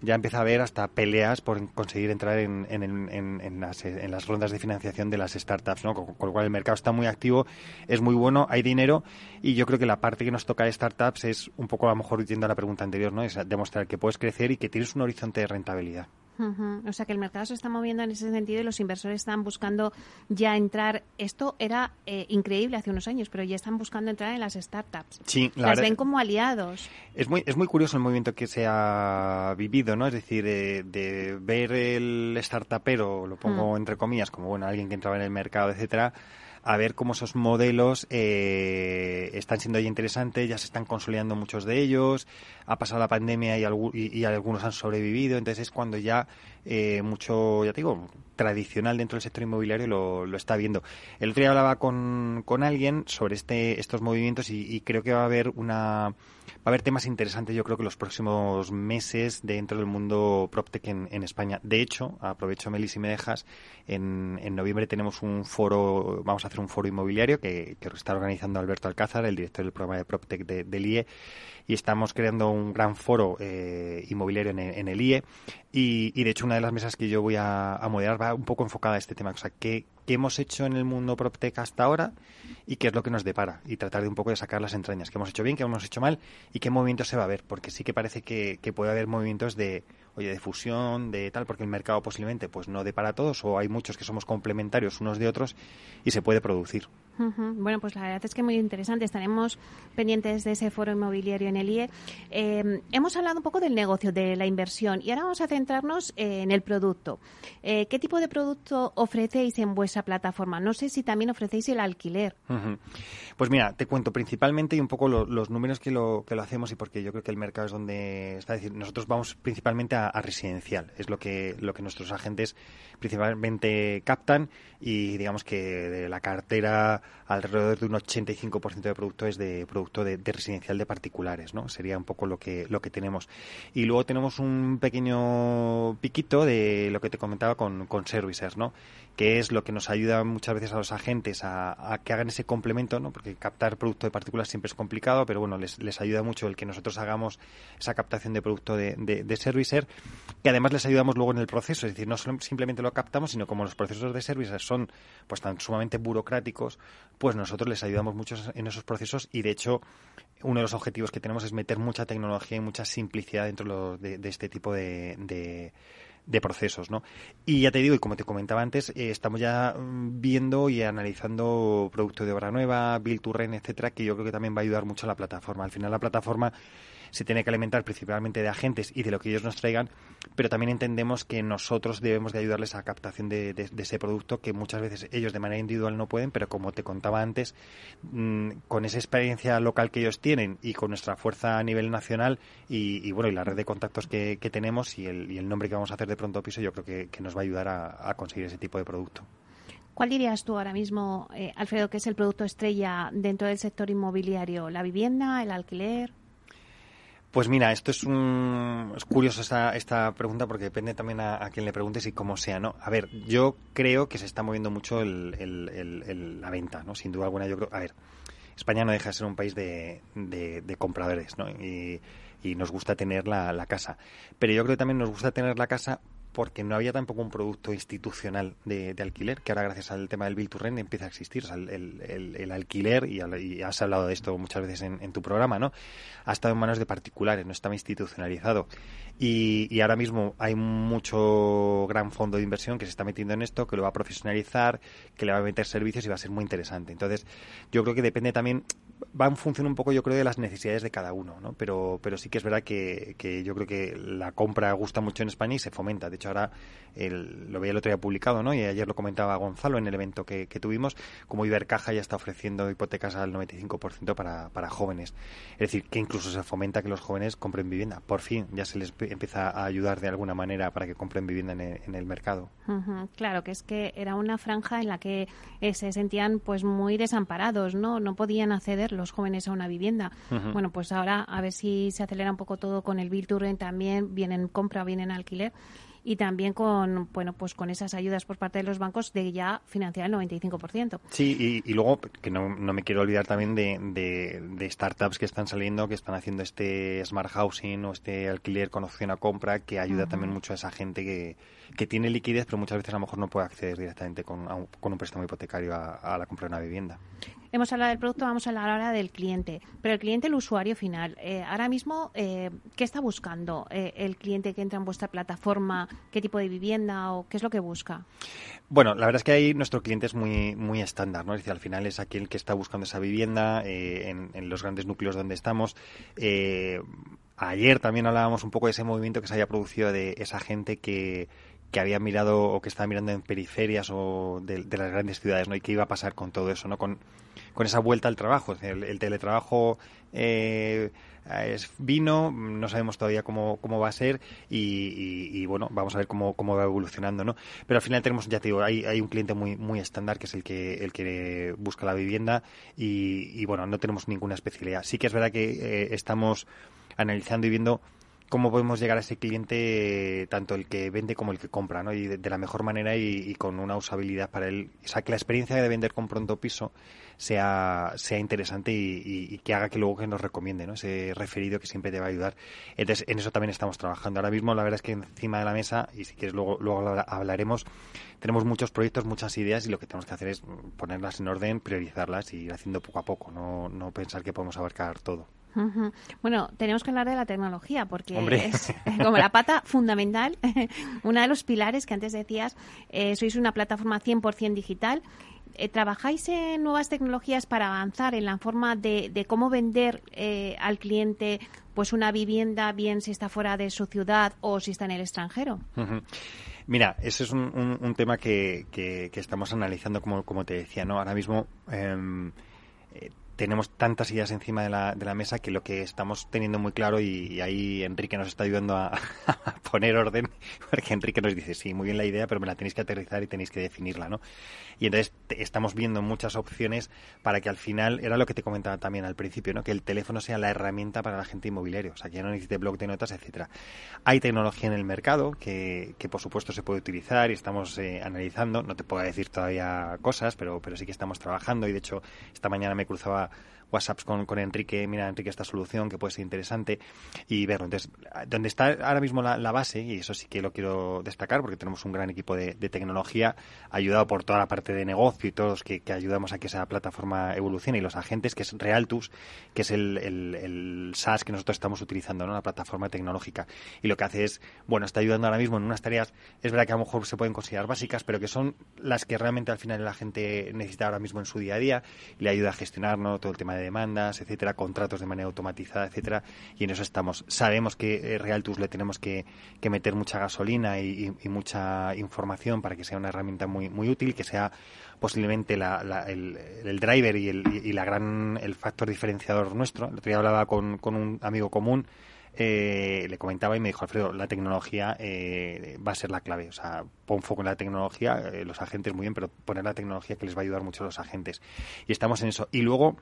ya empieza a haber hasta peleas por conseguir entrar en, en, las, rondas de financiación de las startups, ¿no? Con, lo cual el mercado está muy activo, es muy bueno, hay dinero y yo creo que la parte que nos toca de startups es un poco a lo mejor yendo a la pregunta anterior, ¿no? Es demostrar que puedes crecer y que tienes un horizonte de rentabilidad. O sea que el mercado se está moviendo en ese sentido y los inversores están buscando ya entrar. Esto era eh, increíble hace unos años, pero ya están buscando entrar en las startups. Sí, las ven como aliados. Es muy, es muy curioso el movimiento que se ha vivido, ¿no? Es decir, de ver el startupero, lo pongo entre comillas, como bueno, alguien que entraba en el mercado, etcétera a ver cómo esos modelos eh, están siendo interesantes, ya se están consolidando muchos de ellos, ha pasado la pandemia y, y, algunos han sobrevivido, entonces es cuando ya eh, mucho, ya te digo, tradicional dentro del sector inmobiliario lo, lo está viendo. El otro día hablaba con, con alguien sobre este, estos movimientos y, creo que va a haber una va a haber temas interesantes yo creo que los próximos meses dentro del mundo PropTech en, España. De hecho, aprovecho Melis y me dejas, en, en noviembre tenemos un foro, vamos a hacer un foro inmobiliario que, que está organizando Alberto Alcázar, el director del programa de PropTech de, del IE, y estamos creando un gran foro eh, inmobiliario en, el IE y, de hecho una de las mesas que yo voy a, moderar va un poco enfocada a este tema, o sea, ¿qué, hemos hecho en el mundo PropTech hasta ahora y qué es lo que nos depara y tratar de un poco de sacar las entrañas, qué hemos hecho bien, qué hemos hecho mal y qué movimientos se va a ver, porque sí que parece que, que puede haber movimientos de oye, de fusión, de tal, porque el mercado posiblemente pues no de para todos o hay muchos que somos complementarios unos de otros y se puede producir. Bueno, pues la verdad es que muy interesante. Estaremos pendientes de ese foro inmobiliario en el IE. Eh, hemos hablado un poco del negocio, de la inversión, y ahora vamos a centrarnos en el producto. Eh, ¿Qué tipo de producto ofrecéis en vuestra plataforma? No sé si también ofrecéis el alquiler. Pues mira, te cuento principalmente y un poco los números que lo, que lo hacemos y porque yo creo que el mercado es donde está. decir, nosotros vamos principalmente a, a residencial. Es lo que, lo que nuestros agentes principalmente captan y digamos que de la cartera alrededor de un 85% de producto es de producto de, residencial de particulares, ¿no? Sería un poco lo que lo que tenemos. Y luego tenemos un pequeño piquito de lo que te comentaba con, con servicers, ¿no? que es lo que nos ayuda muchas veces a los agentes a, que hagan ese complemento, ¿no? porque captar producto de partículas siempre es complicado, pero bueno, les, les ayuda mucho el que nosotros hagamos esa captación de producto de, de, servicer, que además les ayudamos luego en el proceso, es decir, no simplemente lo captamos, sino como los procesos de servicer son pues tan sumamente burocráticos, pues nosotros les ayudamos mucho en esos procesos y de hecho uno de los objetivos que tenemos es meter mucha tecnología y mucha simplicidad dentro de, de este tipo de de procesos, ¿no? Y ya te digo, y como te comentaba antes, eh, estamos ya mm, viendo y analizando producto de obra nueva, build to rent, etcétera, que yo creo que también va a ayudar mucho a la plataforma. Al final la plataforma se tiene que alimentar principalmente de agentes y de lo que ellos nos traigan, pero también entendemos que nosotros debemos de ayudarles a la captación de, ese producto que muchas veces ellos de manera individual no pueden, pero como te contaba antes, mm, con esa experiencia local que ellos tienen y con nuestra fuerza a nivel nacional y, bueno y la red de contactos que, tenemos y el, nombre que vamos a hacer de pronto piso, yo creo que, nos va a ayudar a, conseguir ese tipo de producto. ¿Cuál dirías tú ahora mismo, eh, Alfredo, que es el producto estrella dentro del sector inmobiliario? ¿La vivienda, el alquiler? Pues mira, esto es, un, es curioso esta, esta pregunta porque depende también a, a, quien le preguntes y cómo sea, ¿no? A ver, yo creo que se está moviendo mucho el, la venta, ¿no? Sin duda alguna, yo creo... A ver, España no deja de ser un país de, compradores, ¿no? Y, y, nos gusta tener la, la casa. Pero yo creo que también nos gusta tener la casa porque no había tampoco un producto institucional de, alquiler, que ahora gracias al tema del Bill to Rent empieza a existir. el, alquiler, y, has hablado de esto muchas veces en, tu programa, ¿no? Ha estado en manos de particulares, no estaba institucionalizado. Y, ahora mismo hay mucho gran fondo de inversión que se está metiendo en esto, que lo va a profesionalizar, que le va a meter servicios y va a ser muy interesante. Entonces, yo creo que depende también, va en función un poco, yo creo, de las necesidades de cada uno, ¿no? Pero, pero sí que es verdad que, que yo creo que la compra gusta mucho en España y se fomenta. De hecho, ahora lo veía el otro día publicado, ¿no? Y ayer lo comentaba Gonzalo en el evento que, tuvimos, como Ibercaja ya está ofreciendo hipotecas al 95% para, para jóvenes. Es decir, que incluso se fomenta que los jóvenes compren vivienda. Por fin ya se les empieza a ayudar de alguna manera para que compren vivienda en el, mercado. Claro, que es que era una franja en la que eh, se sentían pues muy desamparados, ¿no? No podían acceder los jóvenes a una vivienda. Bueno, pues ahora a ver si se acelera un poco todo con el Bill también, vienen compra o vienen alquiler y también con bueno pues con esas ayudas por parte de los bancos de ya financiar el 95%. Sí, y, luego que no, no, me quiero olvidar también de, de, startups que están saliendo, que están haciendo este smart housing o este alquiler con opción a compra, que ayuda también mucho a esa gente que, que tiene liquidez, pero muchas veces a lo mejor no puede acceder directamente con, un, con un préstamo hipotecario a, la compra de una vivienda. Hemos hablado del producto, vamos a hablar ahora del cliente. Pero el cliente, el usuario final, eh, ahora mismo, eh, ¿qué está buscando eh, el cliente que entra en vuestra plataforma? ¿Qué tipo de vivienda o qué es lo que busca? Bueno, la verdad es que ahí nuestro cliente es muy, muy estándar, ¿no? Es decir, al final es aquel que está buscando esa vivienda en, en, los grandes núcleos donde estamos. ayer también hablábamos un poco de ese movimiento que se haya producido de esa gente que que había mirado o que estaba mirando en periferias o de, las grandes ciudades, ¿no? Y qué iba a pasar con todo eso, ¿no? Con, con esa vuelta al trabajo. El, teletrabajo eh, es vino, no sabemos todavía cómo, cómo va a ser y, bueno, vamos a ver cómo, cómo va evolucionando, ¿no? Pero al final tenemos, ya te digo, hay, hay un cliente muy, muy estándar que es el que, el que busca la vivienda y, bueno, no tenemos ninguna especialidad. Sí que es verdad que eh, estamos analizando y viendo cómo podemos llegar a ese cliente, tanto el que vende como el que compra, ¿no? Y de, la mejor manera y, con una usabilidad para él. O sea, que la experiencia de vender con pronto piso sea, sea interesante y, que haga que luego que nos recomiende, ¿no? Ese referido que siempre te va a ayudar. Entonces, en eso también estamos trabajando. Ahora mismo, la verdad es que encima de la mesa, y si quieres luego, luego hablaremos, tenemos muchos proyectos, muchas ideas y lo que tenemos que hacer es ponerlas en orden, priorizarlas y ir haciendo poco a poco, no, no pensar que podemos abarcar todo. Bueno, tenemos que hablar de la tecnología porque es como la pata <laughs> fundamental, <laughs> uno de los pilares que antes decías, eh, sois una plataforma 100% digital. Eh, ¿Trabajáis en nuevas tecnologías para avanzar en la forma de, cómo vender eh, al cliente pues una vivienda, bien si está fuera de su ciudad o si está en el extranjero? Mira, ese es un, tema que, estamos analizando, como, como te decía, ¿no? Ahora mismo em, tenemos tantas ideas encima de la, de la mesa que lo que estamos teniendo muy claro y, ahí Enrique nos está ayudando <laughs> a, poner orden porque Enrique nos dice sí muy bien la idea pero me la tenéis que aterrizar y tenéis que definirla no y entonces estamos viendo muchas opciones para que al final era lo que te comentaba también al principio no que el teléfono sea la herramienta para la gente inmobiliaria. O sea que ya no necesite blog de notas etcétera. Hay tecnología en el mercado que, que por supuesto se puede utilizar y estamos eh, analizando. No te puedo decir todavía cosas pero pero sí que estamos trabajando. Y de hecho esta mañana me cruzaba WhatsApps con, con Enrique, mira Enrique esta solución que puede ser interesante y verlo. Entonces, donde está ahora mismo la, base, y eso sí que lo quiero destacar porque tenemos un gran equipo de, tecnología, ayudado por toda la parte de negocio y todos que, que, ayudamos a que esa plataforma evolucione y los agentes, que es Realtus, que es el, el, SaaS que nosotros estamos utilizando, ¿no? la plataforma tecnológica. Y lo que hace es, bueno, está ayudando ahora mismo en unas tareas, es verdad que a lo mejor se pueden considerar básicas, pero que son las que realmente al final la gente necesita ahora mismo en su día a día y le ayuda a gestionar todo el tema de demandas, etcétera, contratos de manera automatizada, etcétera, y en eso estamos. Sabemos que eh, Realtus le tenemos que, meter mucha gasolina y, mucha información para que sea una herramienta muy, muy útil, que sea posiblemente el, driver y, el, y la gran, el factor diferenciador nuestro. El otro día hablaba con, con un amigo común eh, le comentaba y me dijo, Alfredo, la tecnología eh, va a ser la clave. O sea, pon foco en la tecnología, los agentes muy bien, pero poner la tecnología que les va a ayudar mucho a los agentes. Y estamos en eso. Y luego,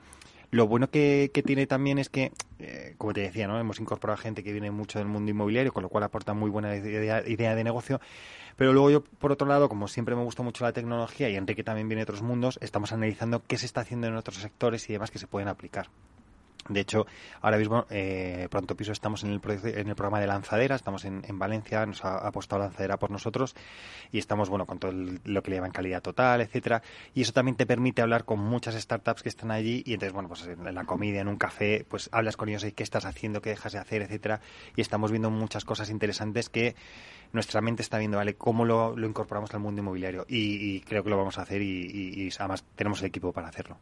lo bueno que, tiene también es que, eh, como te decía, ¿no? hemos incorporado gente que viene mucho del mundo inmobiliario, con lo cual aporta muy buena idea, de negocio. Pero luego yo, por otro lado, como siempre me gusta mucho la tecnología y Enrique también viene de otros mundos, estamos analizando qué se está haciendo en otros sectores y demás que se pueden aplicar. De hecho, ahora mismo, eh, Pronto Piso, estamos en el, en el programa de lanzadera, estamos en, Valencia, nos ha apostado lanzadera por nosotros y estamos, bueno, con todo lo que le llaman calidad total, etcétera. Y eso también te permite hablar con muchas startups que están allí y entonces, bueno, pues en la comida, en un café, pues hablas con ellos y qué estás haciendo, qué dejas de hacer, etcétera. Y estamos viendo muchas cosas interesantes que nuestra mente está viendo, ¿vale? ¿Cómo lo, lo incorporamos al mundo inmobiliario? Y, creo que lo vamos a hacer y, además tenemos el equipo para hacerlo.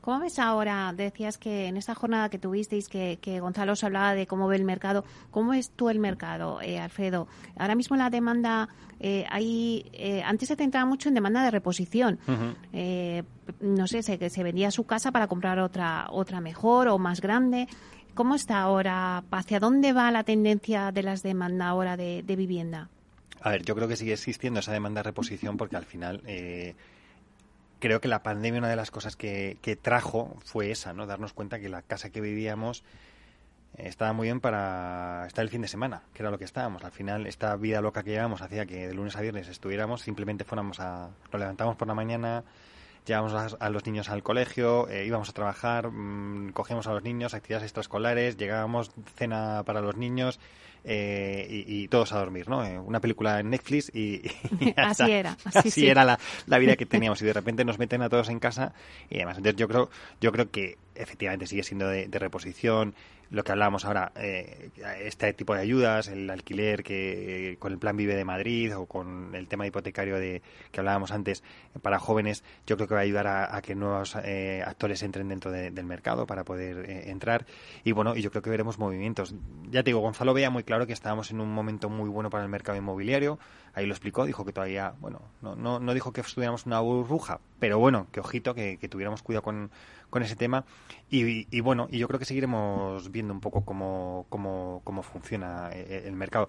¿Cómo ves ahora? Decías que en esta jornada que tuvisteis, que, Gonzalo os hablaba de cómo ve el mercado. ¿Cómo es tú el mercado, eh, Alfredo? Ahora mismo la demanda, eh, hay, eh, antes se centraba mucho en demanda de reposición. Eh, no sé, se, se vendía su casa para comprar otra, otra mejor o más grande. ¿Cómo está ahora? ¿Hacia dónde va la tendencia de las demandas ahora de, vivienda? A ver, yo creo que sigue existiendo esa demanda de reposición porque al final creo que la pandemia una de las cosas que, que, trajo fue esa, ¿no? Darnos cuenta que la casa que vivíamos estaba muy bien para estar el fin de semana, que era lo que estábamos. Al final, esta vida loca que llevamos hacía que de lunes a viernes estuviéramos, simplemente fuéramos a, nos levantamos por la mañana, llevábamos a, los niños al colegio, eh, íbamos a trabajar, mmm, cogíamos a los niños, actividades extraescolares, llegábamos, cena para los niños eh, y, todos a dormir, ¿no? Eh, una película en Netflix y, <laughs> así era, <laughs> así, era la, la, vida que teníamos. Y de repente nos meten a todos en casa y además entonces yo creo yo creo que efectivamente sigue siendo de, de reposición lo que hablábamos ahora, eh, este tipo de ayudas, el alquiler que con el plan Vive de Madrid o con el tema hipotecario de que hablábamos antes para jóvenes, yo creo que va a ayudar a, que nuevos eh, actores entren dentro del mercado para poder eh, entrar. Y bueno, y yo creo que veremos movimientos. Ya te digo, Gonzalo veía muy claro que estábamos en un momento muy bueno para el mercado inmobiliario. Ahí lo explicó, dijo que todavía, bueno, no, no, no dijo que estuviéramos una burbuja, pero bueno, que ojito, que, que tuviéramos cuidado con con ese tema. Y, bueno, y yo creo que seguiremos viendo un poco cómo, cómo, cómo funciona eh, el mercado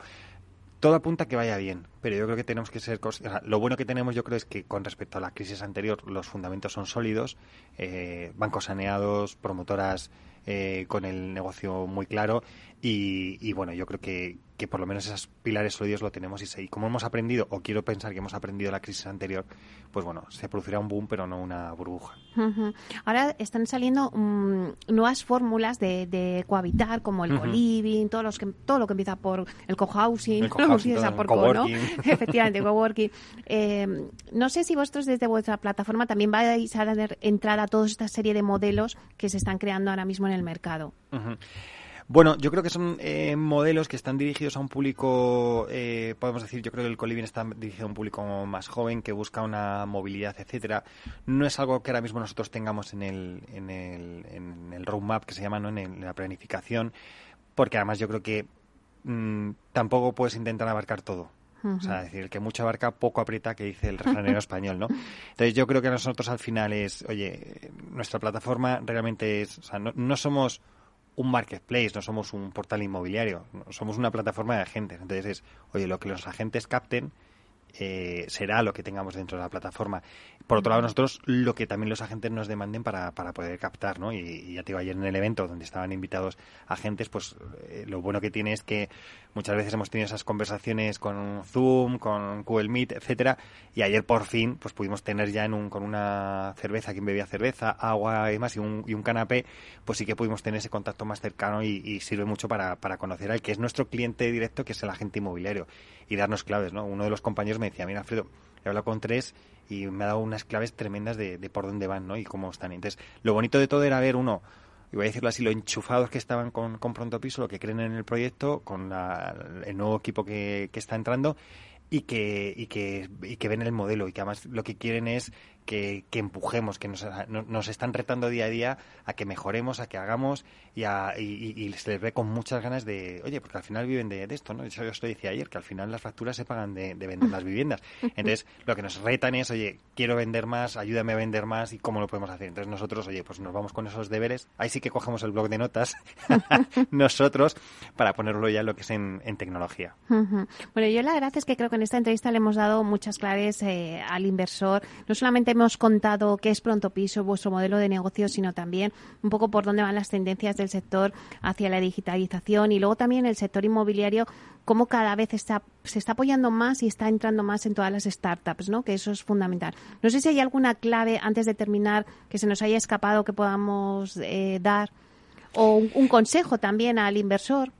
todo apunta a que vaya bien, pero yo creo que tenemos que ser... lo bueno que tenemos yo creo es que con respecto a la crisis anterior los fundamentos son sólidos, eh, bancos saneados, promotoras eh, con el negocio muy claro y, bueno, yo creo que, que, por lo menos esos pilares sólidos lo tenemos y, y como hemos aprendido, o quiero pensar que hemos aprendido la crisis anterior, pues bueno, se producirá un boom pero no una burbuja. Ahora están saliendo mm, nuevas fórmulas de, cohabitar como el co-living, todo, los que, todo lo que empieza por el co-housing, <laughs> por co, ¿no? <laughs> Efectivamente, coworking. Eh, no sé si vosotros desde vuestra plataforma también vais a dar entrada a toda esta serie de modelos que se están creando ahora mismo en el mercado. Bueno, yo creo que son eh, modelos que están dirigidos a un público, eh, podemos decir, yo creo que el coliving está dirigido a un público más joven que busca una movilidad, etcétera. No es algo que ahora mismo nosotros tengamos en el, en el, en el roadmap que se llama, ¿no? en, la planificación, porque además yo creo que mm, tampoco puedes intentar abarcar todo. O sea, decir, el que mucho abarca, poco aprieta, que dice el refranero <laughs> español, ¿no? Entonces yo creo que nosotros al final es, oye, nuestra plataforma realmente es, o sea, no, no somos un marketplace, no somos un portal inmobiliario, somos una plataforma de agentes. Entonces es, oye, lo que los agentes capten eh, será lo que tengamos dentro de la plataforma. Por otro lado, nosotros lo que también los agentes nos demanden para, para poder captar, ¿no? Y, ya te digo, ayer en el evento donde estaban invitados agentes, pues eh, lo bueno que tiene es que muchas veces hemos tenido esas conversaciones con Zoom, con Google Meet, etcétera, y ayer por fin pues pudimos tener ya en un, con una cerveza, quien bebía cerveza, agua y demás, y un, y un canapé, pues sí que pudimos tener ese contacto más cercano y, sirve mucho para, para conocer al que es nuestro cliente directo, que es el agente inmobiliario y darnos claves, ¿no? Uno de los compañeros me decía, mira, Alfredo, he hablado con tres y me ha dado unas claves tremendas de, por dónde van, ¿no? Y cómo están. Entonces, lo bonito de todo era ver uno, y voy a decirlo así, lo enchufados que estaban con, con Pronto Piso, lo que creen en el proyecto, con el nuevo equipo que, que está entrando y que, y que, y que ven el modelo y que además lo que quieren es que, empujemos, que nos, nos, están retando día a día a que mejoremos, a que hagamos y, a, y, se les ve con muchas ganas de, oye, porque al final viven de, esto, ¿no? Eso yo os lo decía ayer, que al final las facturas se pagan de, vender las viviendas. <laughs> Entonces, lo que nos retan es, oye, quiero vender más, ayúdame a vender más y cómo lo podemos hacer. Entonces, nosotros, oye, pues nos vamos con esos deberes. Ahí sí que cogemos el blog de notas <laughs> <laughs> nosotros para ponerlo ya lo que es en, tecnología. Bueno, yo la verdad es que creo que en esta entrevista le hemos dado muchas claves eh, al inversor, no solamente hemos contado qué es Pronto Piso, vuestro modelo de negocio, sino también un poco por dónde van las tendencias del sector hacia la digitalización y luego también el sector inmobiliario, cómo cada vez está, se está apoyando más y está entrando más en todas las startups, ¿no? que eso es fundamental. No sé si hay alguna clave antes de terminar que se nos haya escapado que podamos eh, dar o un consejo también al inversor.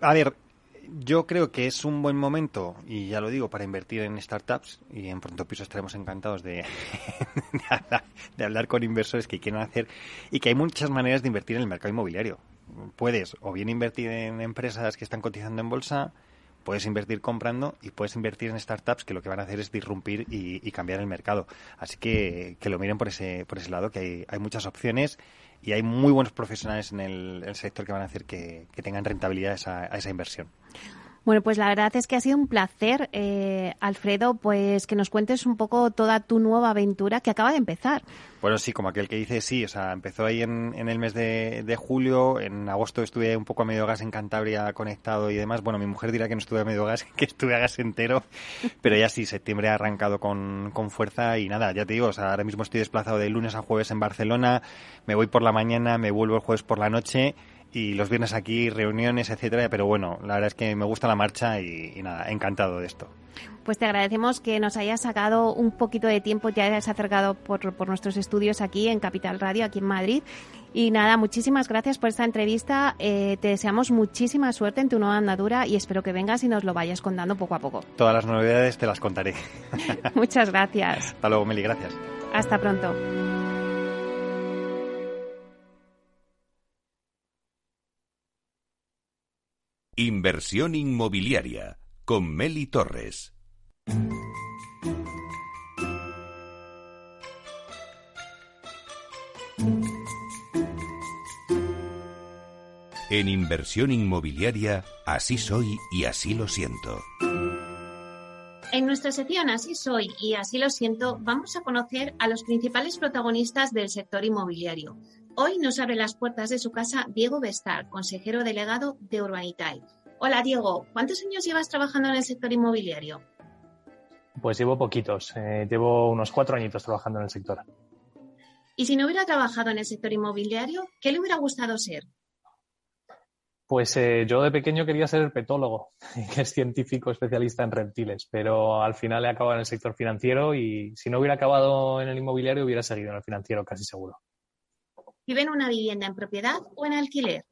A ver, yo creo que es un buen momento, y ya lo digo, para invertir en startups, y en Pronto Piso estaremos encantados de, <laughs> de, hablar, con inversores que quieran hacer, y que hay muchas maneras de invertir en el mercado inmobiliario. Puedes o bien invertir en empresas que están cotizando en bolsa, puedes invertir comprando y puedes invertir en startups que lo que van a hacer es disrumpir y, cambiar el mercado. Así que que lo miren por ese, por ese lado, que hay, muchas opciones y hay muy buenos profesionales en el, sector que van a hacer que, tengan rentabilidad a esa inversión. Bueno, pues la verdad es que ha sido un placer, eh, Alfredo, pues que nos cuentes un poco toda tu nueva aventura que acaba de empezar. Bueno, sí, como aquel que dice, sí, o sea, empezó ahí en, el mes de, julio, en agosto estuve un poco a medio gas en Cantabria conectado y demás. Bueno, mi mujer dirá que no estuve a medio gas, <laughs> que estuve a gas entero, pero ya sí, septiembre ha arrancado con, con fuerza y nada, ya te digo, ahora mismo estoy desplazado de lunes a jueves en Barcelona, me voy por la mañana, me vuelvo el jueves por la noche y los viernes aquí, reuniones, etcétera, pero bueno, la verdad es que me gusta la marcha y, nada, encantado de esto. Pues te agradecemos que nos hayas sacado un poquito de tiempo, te hayas acercado por, por nuestros estudios aquí en Capital Radio, aquí en Madrid. Y nada, muchísimas gracias por esta entrevista. Eh, te deseamos muchísima suerte en tu nueva andadura y espero que vengas y nos lo vayas contando poco a poco. Todas las novedades te las contaré. <laughs> Muchas gracias. Hasta luego, Meli, gracias. Hasta pronto. Inversión inmobiliaria con Meli Torres. En inversión inmobiliaria, así soy y así lo siento. En nuestra sección Así soy y así lo siento, vamos a conocer a los principales protagonistas del sector inmobiliario. Hoy nos abre las puertas de su casa Diego Bestar, consejero delegado de Urbanitae. Hola Diego, ¿cuántos años llevas trabajando en el sector inmobiliario? Pues llevo poquitos, eh, llevo unos cuatro añitos trabajando en el sector. Y si no hubiera trabajado en el sector inmobiliario, ¿qué le hubiera gustado ser? Pues eh, yo de pequeño quería ser herpetólogo, <laughs> que es científico especialista en reptiles, pero al final he acabado en el sector financiero y si no hubiera acabado en el inmobiliario hubiera seguido en el financiero casi seguro. ¿Vive en una vivienda en propiedad o en alquiler?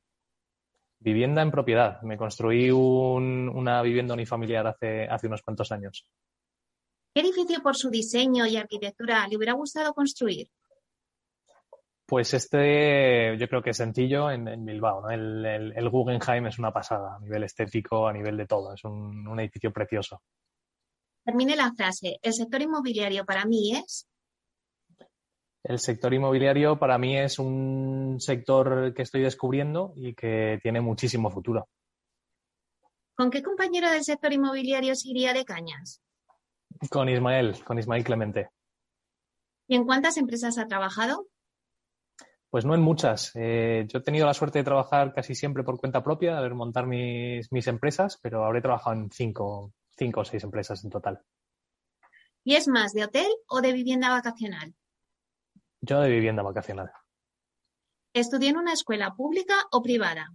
Vivienda en propiedad. Me construí una vivienda unifamiliar hace, hace unos cuantos años. ¿Qué edificio por su diseño y arquitectura le hubiera gustado construir? Pues este yo creo que es sencillo en, Bilbao. El, Guggenheim es una pasada a nivel estético, a nivel de todo. Es un, un edificio precioso. Termine la frase. El sector inmobiliario para mí es. El sector inmobiliario para mí es un sector que estoy descubriendo y que tiene muchísimo futuro. ¿Con qué compañero del sector inmobiliario se iría de cañas? Con Ismael, con Ismael Clemente. ¿Y en cuántas empresas ha trabajado? Pues no en muchas. Eh, yo he tenido la suerte de trabajar casi siempre por cuenta propia, de montar mis, mis empresas, pero habré trabajado en cinco, cinco o seis empresas en total. ¿Y es más de hotel o de vivienda vacacional? Yo de vivienda vacacional. ¿Estudió en una escuela pública o privada?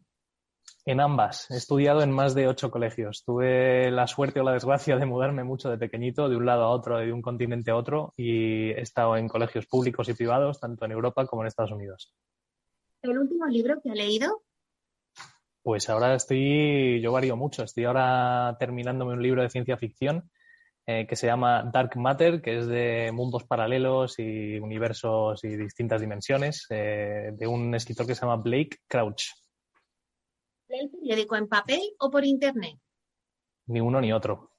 En ambas. He estudiado en más de ocho colegios. Tuve la suerte o la desgracia de mudarme mucho de pequeñito, de un lado a otro, de un continente a otro, y he estado en colegios públicos y privados, tanto en Europa como en Estados Unidos. ¿El último libro que ha leído? Pues ahora estoy, yo varío mucho. Estoy ahora terminándome un libro de ciencia ficción eh, que se llama Dark Matter, que es de mundos paralelos y universos y distintas dimensiones, eh, de un escritor que se llama Blake Crouch. ¿Lee el periódico en papel o por internet? Ni uno ni otro.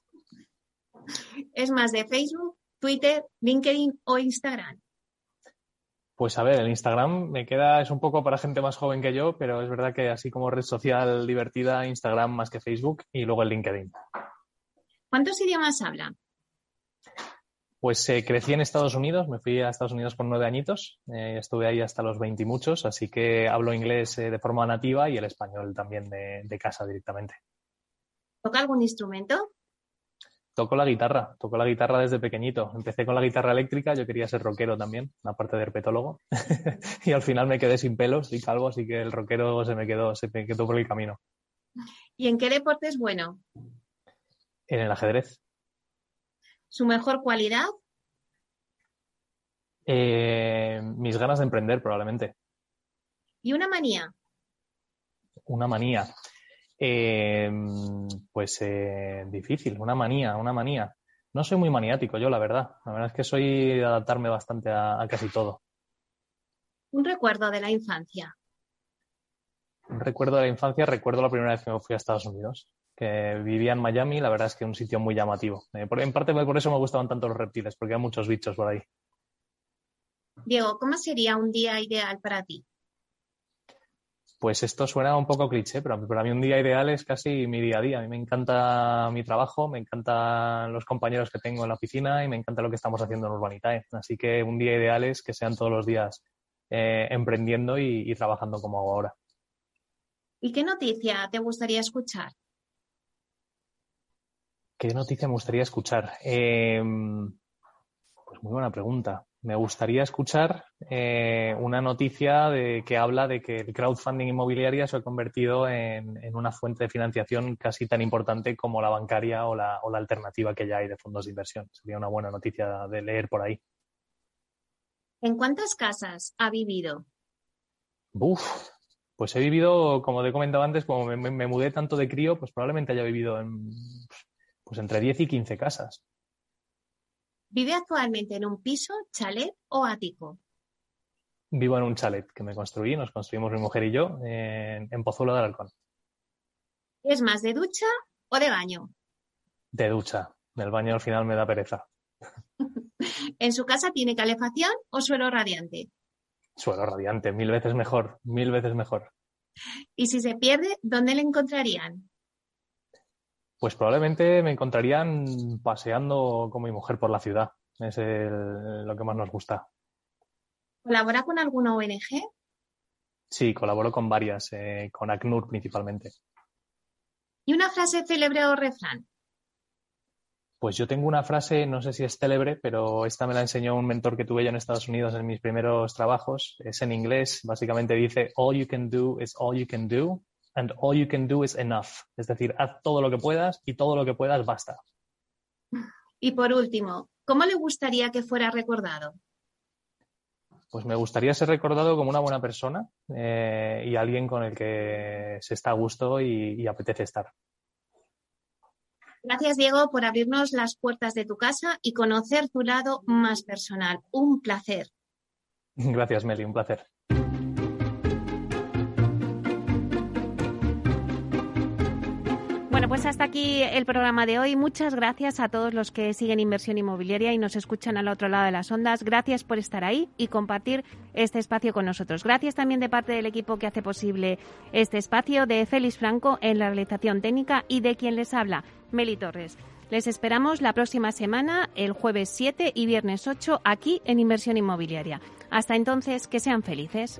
¿Es más de Facebook, Twitter, LinkedIn o Instagram? Pues a ver, el Instagram me queda, es un poco para gente más joven que yo, pero es verdad que así como red social divertida, Instagram más que Facebook y luego el LinkedIn. ¿Cuántos idiomas habla? Pues eh, crecí en Estados Unidos, me fui a Estados Unidos con nueve añitos, eh, estuve ahí hasta los veinte y muchos, así que hablo inglés eh, de forma nativa y el español también de, casa directamente. ¿Toca algún instrumento? Toco la guitarra, toco la guitarra desde pequeñito. Empecé con la guitarra eléctrica, yo quería ser rockero también, aparte de herpetólogo, <laughs> y al final me quedé sin pelos y calvo, así que el rockero se me quedó, se me quedó por el camino. ¿Y en qué deporte es bueno? En el ajedrez. ¿Su mejor cualidad? Eh, mis ganas de emprender, probablemente. ¿Y una manía? Una manía. Eh, pues eh, difícil, una manía, una manía. No soy muy maniático yo, la verdad. La verdad es que soy de adaptarme bastante a, a casi todo. Un recuerdo de la infancia. Un recuerdo de la infancia, recuerdo la primera vez que me fui a Estados Unidos que vivía en Miami, la verdad es que un sitio muy llamativo. Eh, en parte por eso me gustaban tanto los reptiles, porque hay muchos bichos por ahí. Diego, ¿cómo sería un día ideal para ti? Pues esto suena un poco cliché, pero para mí un día ideal es casi mi día a día. A mí me encanta mi trabajo, me encantan los compañeros que tengo en la oficina y me encanta lo que estamos haciendo en Urbanitae. Así que un día ideal es que sean todos los días eh, emprendiendo y, trabajando como hago ahora. ¿Y qué noticia te gustaría escuchar? ¿Qué noticia me gustaría escuchar? Em, pues muy buena pregunta me gustaría escuchar eh, una noticia de, que habla de que el crowdfunding inmobiliaria se ha convertido en, una fuente de financiación casi tan importante como la bancaria o la, o la, alternativa que ya hay de fondos de inversión. Sería una buena noticia de leer por ahí. ¿En cuántas casas ha vivido? Uf, pues he vivido, como te he comentado antes, como me, me mudé tanto de crío, pues probablemente haya vivido en, pues entre 10 y 15 casas. ¿Vive actualmente en un piso, chalet o ático? Vivo en un chalet que me construí, nos construimos mi mujer y yo en, en Pozuelo de Alarcón. ¿Es más de ducha o de baño? De ducha. Del baño al final me da pereza. <laughs> ¿En su casa tiene calefacción o suelo radiante? Suelo radiante, mil veces mejor, mil veces mejor. ¿Y si se pierde, dónde le encontrarían? Pues probablemente me encontrarían paseando con mi mujer por la ciudad. Es lo que más nos gusta. ¿Colabora con alguna ONG? Sí, colaboro con varias, eh, con ACNUR principalmente. ¿Y una frase célebre o refrán? Pues yo tengo una frase, no sé si es célebre, pero esta me la enseñó un mentor que tuve yo en Estados Unidos en mis primeros trabajos. Es en inglés, básicamente dice, all you can do is all you can do and all you can do is enough. Es decir, haz todo lo que puedas y todo lo que puedas basta. Y por último, ¿cómo le gustaría que fuera recordado? Pues me gustaría ser recordado como una buena persona eh, y alguien con el que se está a gusto y apetece estar. Gracias, Diego, por abrirnos las puertas de tu casa y conocer tu lado más personal. Un placer. <laughs> Gracias, Meli, un placer. Pues hasta aquí el programa de hoy. Muchas gracias a todos los que siguen Inversión Inmobiliaria y nos escuchan al otro lado de las ondas. Gracias por estar ahí y compartir este espacio con nosotros. Gracias también de parte del equipo que hace posible este espacio, de Félix Franco en la realización técnica y de quien les habla, Meli Torres. Les esperamos la próxima semana, el jueves 7 y viernes 8, aquí en Inversión Inmobiliaria. Hasta entonces, que sean felices.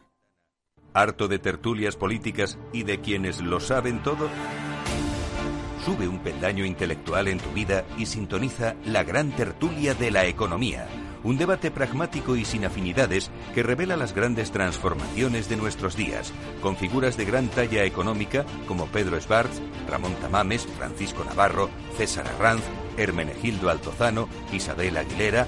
¿Harto de tertulias políticas y de quienes lo saben todo? Sube un peldaño intelectual en tu vida y sintoniza la gran tertulia de la economía, un debate pragmático y sin afinidades que revela las grandes transformaciones de nuestros días, con figuras de gran talla económica como Pedro Schwartz, Ramón Tamames, Francisco Navarro, César Arranz, Hermenegildo Altozano, Isabel Aguilera,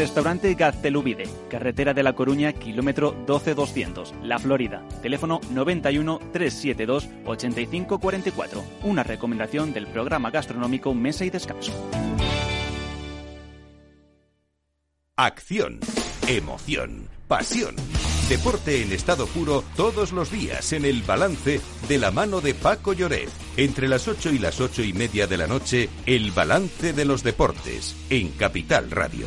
Restaurante Gaztelubide, carretera de La Coruña, kilómetro 12200, La Florida. Teléfono 91 372 8544. Una recomendación del programa gastronómico Mesa y Descanso. Acción, emoción, pasión. Deporte en estado puro todos los días en el balance de la mano de Paco Lloret. Entre las 8 y las ocho y media de la noche, el balance de los deportes en Capital Radio.